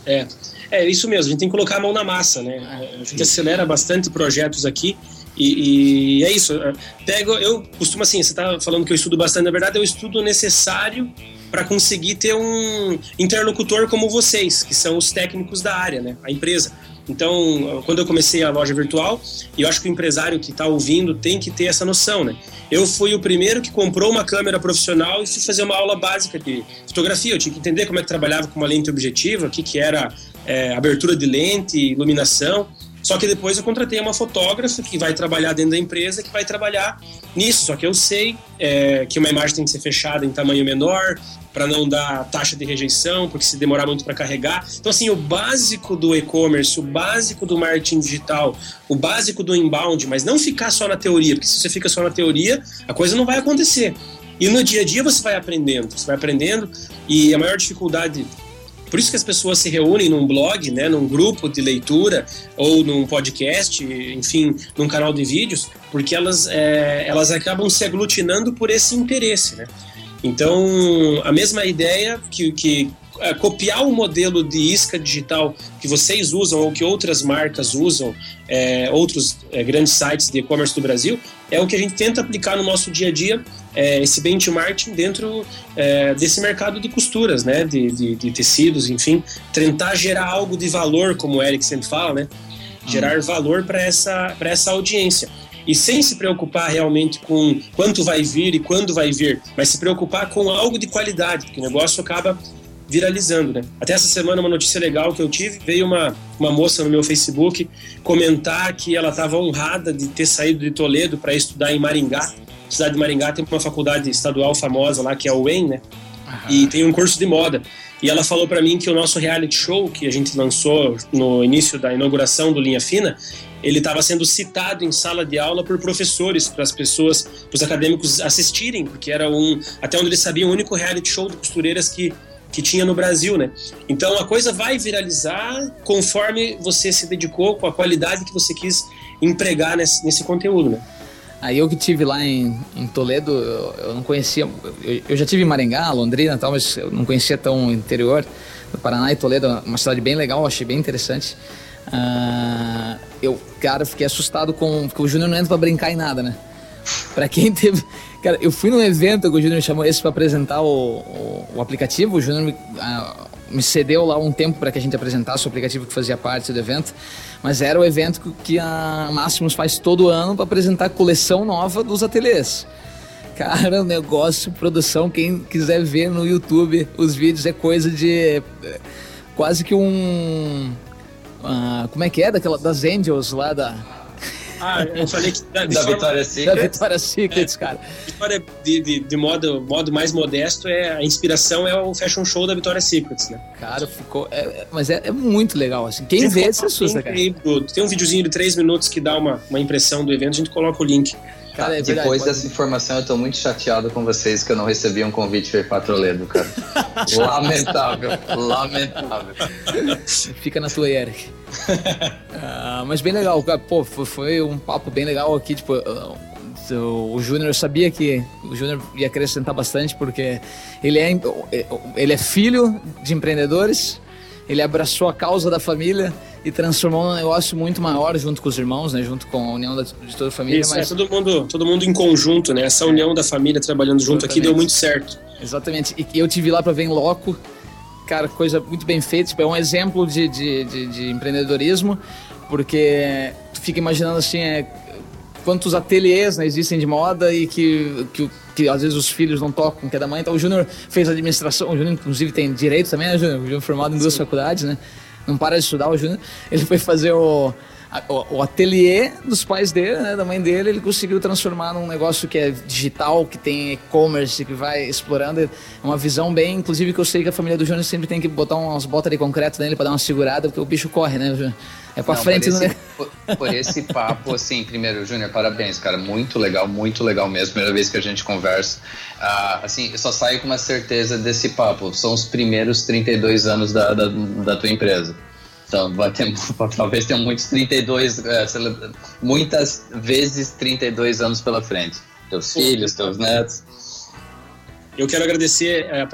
É, é isso mesmo, a gente tem que colocar a mão na massa, né? A gente acelera bastante projetos aqui e, e, é isso. É, pego, eu costumo assim, você está falando que eu estudo bastante, na verdade, eu estudo necessário para conseguir ter um interlocutor como vocês, que são os técnicos da área, né? A empresa. Então, quando eu comecei a loja virtual, e eu acho que o empresário que está ouvindo tem que ter essa noção, né? Eu fui o primeiro que comprou uma câmera profissional e fui fazer uma aula básica de fotografia. Eu tinha que entender como é que trabalhava com uma lente objetiva, o que, que era é, abertura de lente, iluminação. Só que depois eu contratei uma fotógrafa que vai trabalhar dentro da empresa, que vai trabalhar nisso. Só que eu sei é, que uma imagem tem que ser fechada em tamanho menor, para não dar taxa de rejeição, porque se demorar muito para carregar. Então, assim, o básico do e-commerce, o básico do marketing digital, o básico do inbound, mas não ficar só na teoria, porque se você fica só na teoria, a coisa não vai acontecer. E no dia a dia você vai aprendendo, você vai aprendendo, e a maior dificuldade por isso que as pessoas se reúnem num blog, né, num grupo de leitura ou num podcast, enfim, num canal de vídeos, porque elas, é, elas acabam se aglutinando por esse interesse, né? Então, a mesma ideia que, que é, copiar o modelo de isca digital que vocês usam ou que outras marcas usam, é, outros é, grandes sites de e-commerce do Brasil, é o que a gente tenta aplicar no nosso dia a dia, é, esse benchmarking dentro é, desse mercado de costuras, né, de, de, de, tecidos, enfim, tentar gerar algo de valor, como o Eric sempre fala, né, gerar valor para essa, essa audiência. E sem se preocupar realmente com quanto vai vir e quando vai vir, mas se preocupar com algo de qualidade, porque o negócio acaba viralizando, né? Até essa semana uma notícia legal que eu tive, veio uma, uma moça no meu Facebook comentar que ela estava honrada de ter saído de Toledo para estudar em Maringá. A cidade de Maringá tem uma faculdade estadual famosa lá que é o UEM, né? e tem um curso de moda. E ela falou para mim que o nosso reality show, que a gente lançou no início da inauguração do Linha Fina, ele estava sendo citado em sala de aula por professores, para as pessoas, para os acadêmicos assistirem, porque era um, até onde eles sabiam, o único reality show de costureiras que, que tinha no Brasil, né? Então a coisa vai viralizar conforme você se dedicou, com a qualidade que você quis empregar nesse, nesse conteúdo, né? Aí eu que tive lá em, em Toledo, eu, eu, não conhecia. Eu, eu, já tive em Maringá, Londrina tal, mas eu não conhecia tão interior do Paraná e Toledo, uma cidade bem legal, achei bem interessante. Uh, eu, cara, fiquei assustado com. Porque o Júnior não entra pra brincar em nada, né? Pra quem teve. Cara, eu fui num evento que o Júnior chamou esse pra apresentar o, o, o aplicativo. O Júnior me, uh, me cedeu lá um tempo para que a gente apresentasse o aplicativo que fazia parte do evento. Mas era o evento que a Máximos faz todo ano para apresentar a coleção nova dos ateliês. Cara, negócio, produção, quem quiser ver no YouTube os vídeos é coisa de é, quase que um. Uh, como é que é? Daquela, das Angels lá da, ah, eu falei que da, da Vitória Secret. Da Vitória Secret, é, cara. Vitória de, de, de, modo, modo mais modesto, é a inspiração é o fashion show da Vitória Secrets, né? Cara, ficou. É, é mas é, é, muito legal, assim. Quem vê se assusta, cara. Tem um videozinho de três minutos que dá uma, uma impressão do evento, a gente coloca o link. Cara, é verdade, Depois pode... dessa informação, eu tô muito chateado com vocês que eu não recebi um convite para ir pra Toledo, cara. [LAUGHS] lamentável, lamentável. Fica na tua, Eric. uh, mas bem legal, pô, foi um papo bem legal aqui, tipo, uh, o Júnior, sabia que o Júnior ia acrescentar bastante, porque ele é, ele é filho de empreendedores, ele abraçou a causa da família e transformou um negócio muito maior junto com os irmãos, né? Junto com a união de toda a família. Isso, mas... é todo mundo, todo mundo em conjunto, né? Essa união da família trabalhando junto Exatamente. aqui deu muito certo. Exatamente. E eu tive lá para ver em loco cara, coisa muito bem feita. Tipo, é um exemplo de, de, de, de, empreendedorismo, porque tu fica imaginando assim, é, quantos ateliês né, existem de moda e que, que, que, às vezes os filhos não tocam, que é da mãe. Então o Júnior fez administração, o Júnior inclusive tem direito também, né, Júnior? O Júnior formado em duas Sim. faculdades, né? Não para de estudar o Júnior. Ele foi fazer o o, o ateliê dos pais dele, né, da mãe dele, ele conseguiu transformar num negócio que é digital, que tem e-commerce, que vai explorando. É uma visão bem, inclusive que eu sei que a família do Júnior sempre tem que botar umas botas de concreto nele para dar uma segurada, porque o bicho corre, né, É pra não, frente, por esse, por, por esse papo, assim, primeiro, Júnior, parabéns, cara. Muito legal, muito legal mesmo. Primeira vez que a gente conversa. Ah, assim, eu só saio com uma certeza desse papo. São os primeiros 32 anos da, da, da tua empresa. Então, vai ter, [LAUGHS] talvez tenha muitos 32, é, muitas vezes 32 anos pela frente. Teus filhos, teus netos. Eu quero agradecer a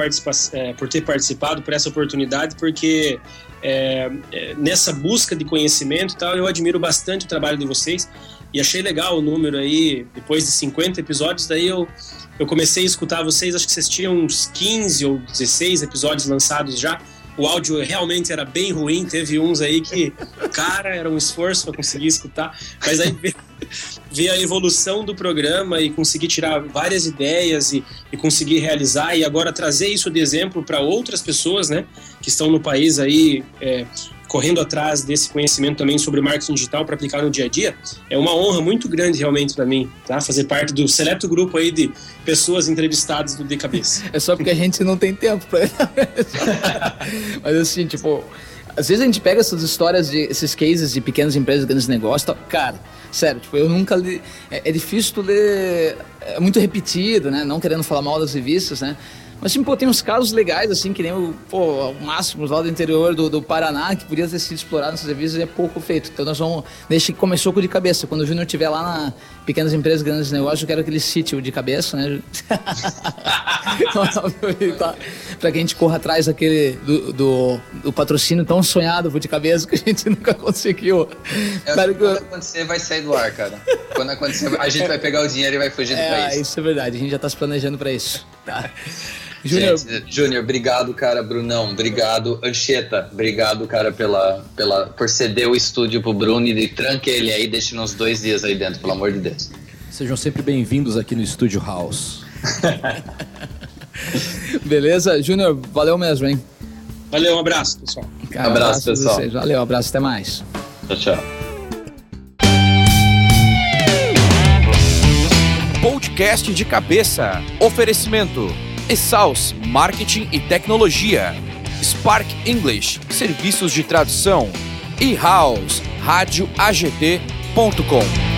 é, por ter participado, por essa oportunidade, porque é, é, nessa busca de conhecimento tal, eu admiro bastante o trabalho de vocês. E achei legal o número aí, depois de 50 episódios, daí eu, eu comecei a escutar vocês, acho que vocês tinham uns 15 ou 16 episódios lançados já, o áudio realmente era bem ruim, teve uns aí que, cara, era um esforço para conseguir escutar, mas aí ver a evolução do programa e conseguir tirar várias ideias e, e conseguir realizar e agora trazer isso de exemplo para outras pessoas, né, que estão no país aí é, correndo atrás desse conhecimento também sobre marketing digital para aplicar no dia a dia, é uma honra muito grande realmente para mim, tá? Fazer parte do seleto grupo aí de pessoas entrevistadas do De Cabeça. É só porque a gente não tem tempo para [LAUGHS] Mas assim, tipo, às vezes a gente pega essas histórias de esses cases de pequenas empresas, grandes negócios, tal, cara, sério, tipo, eu nunca li, é, é difícil tu ler, é muito repetido, né? Não querendo falar mal das revistas, né? Mas, pô, tem uns casos legais, assim, que nem o, pô, o Máximos lá do interior do, do Paraná, que podia ter sido explorado nessas revistas e é pouco feito. Então nós vamos, desde que começou com de cabeça. Quando o Júnior estiver lá na Pequenas Empresas, Grandes Negócios, eu quero que ele cite o de cabeça, né? [LAUGHS] [LAUGHS] pra que a gente corra atrás daquele, do, do, do, patrocínio tão sonhado de cabeça que a gente [LAUGHS] nunca conseguiu. É, quando que... acontecer, vai sair do ar, cara. Quando acontecer, a gente vai pegar o dinheiro e vai fugir do é, país. Isso é verdade, a gente já tá se planejando pra isso. Tá. Júnior, Júnior, obrigado, cara. Brunão, obrigado. Ancheta, obrigado, cara, pela, pela, por ceder o estúdio pro Bruno e tranque ele aí, deixe uns dois dias aí dentro, pelo amor de Deus. Sejam sempre bem-vindos aqui no Estúdio House. [LAUGHS] Beleza? Júnior, valeu mesmo, hein? Valeu, um abraço, pessoal. Cara, um abraço, abraço pessoal. Vocês. Valeu, um abraço, até mais. Tchau, tchau. Podcast de cabeça. Oferecimento Esaus Marketing e Tecnologia, Spark English Serviços de Tradução e House Rádio AGT.com.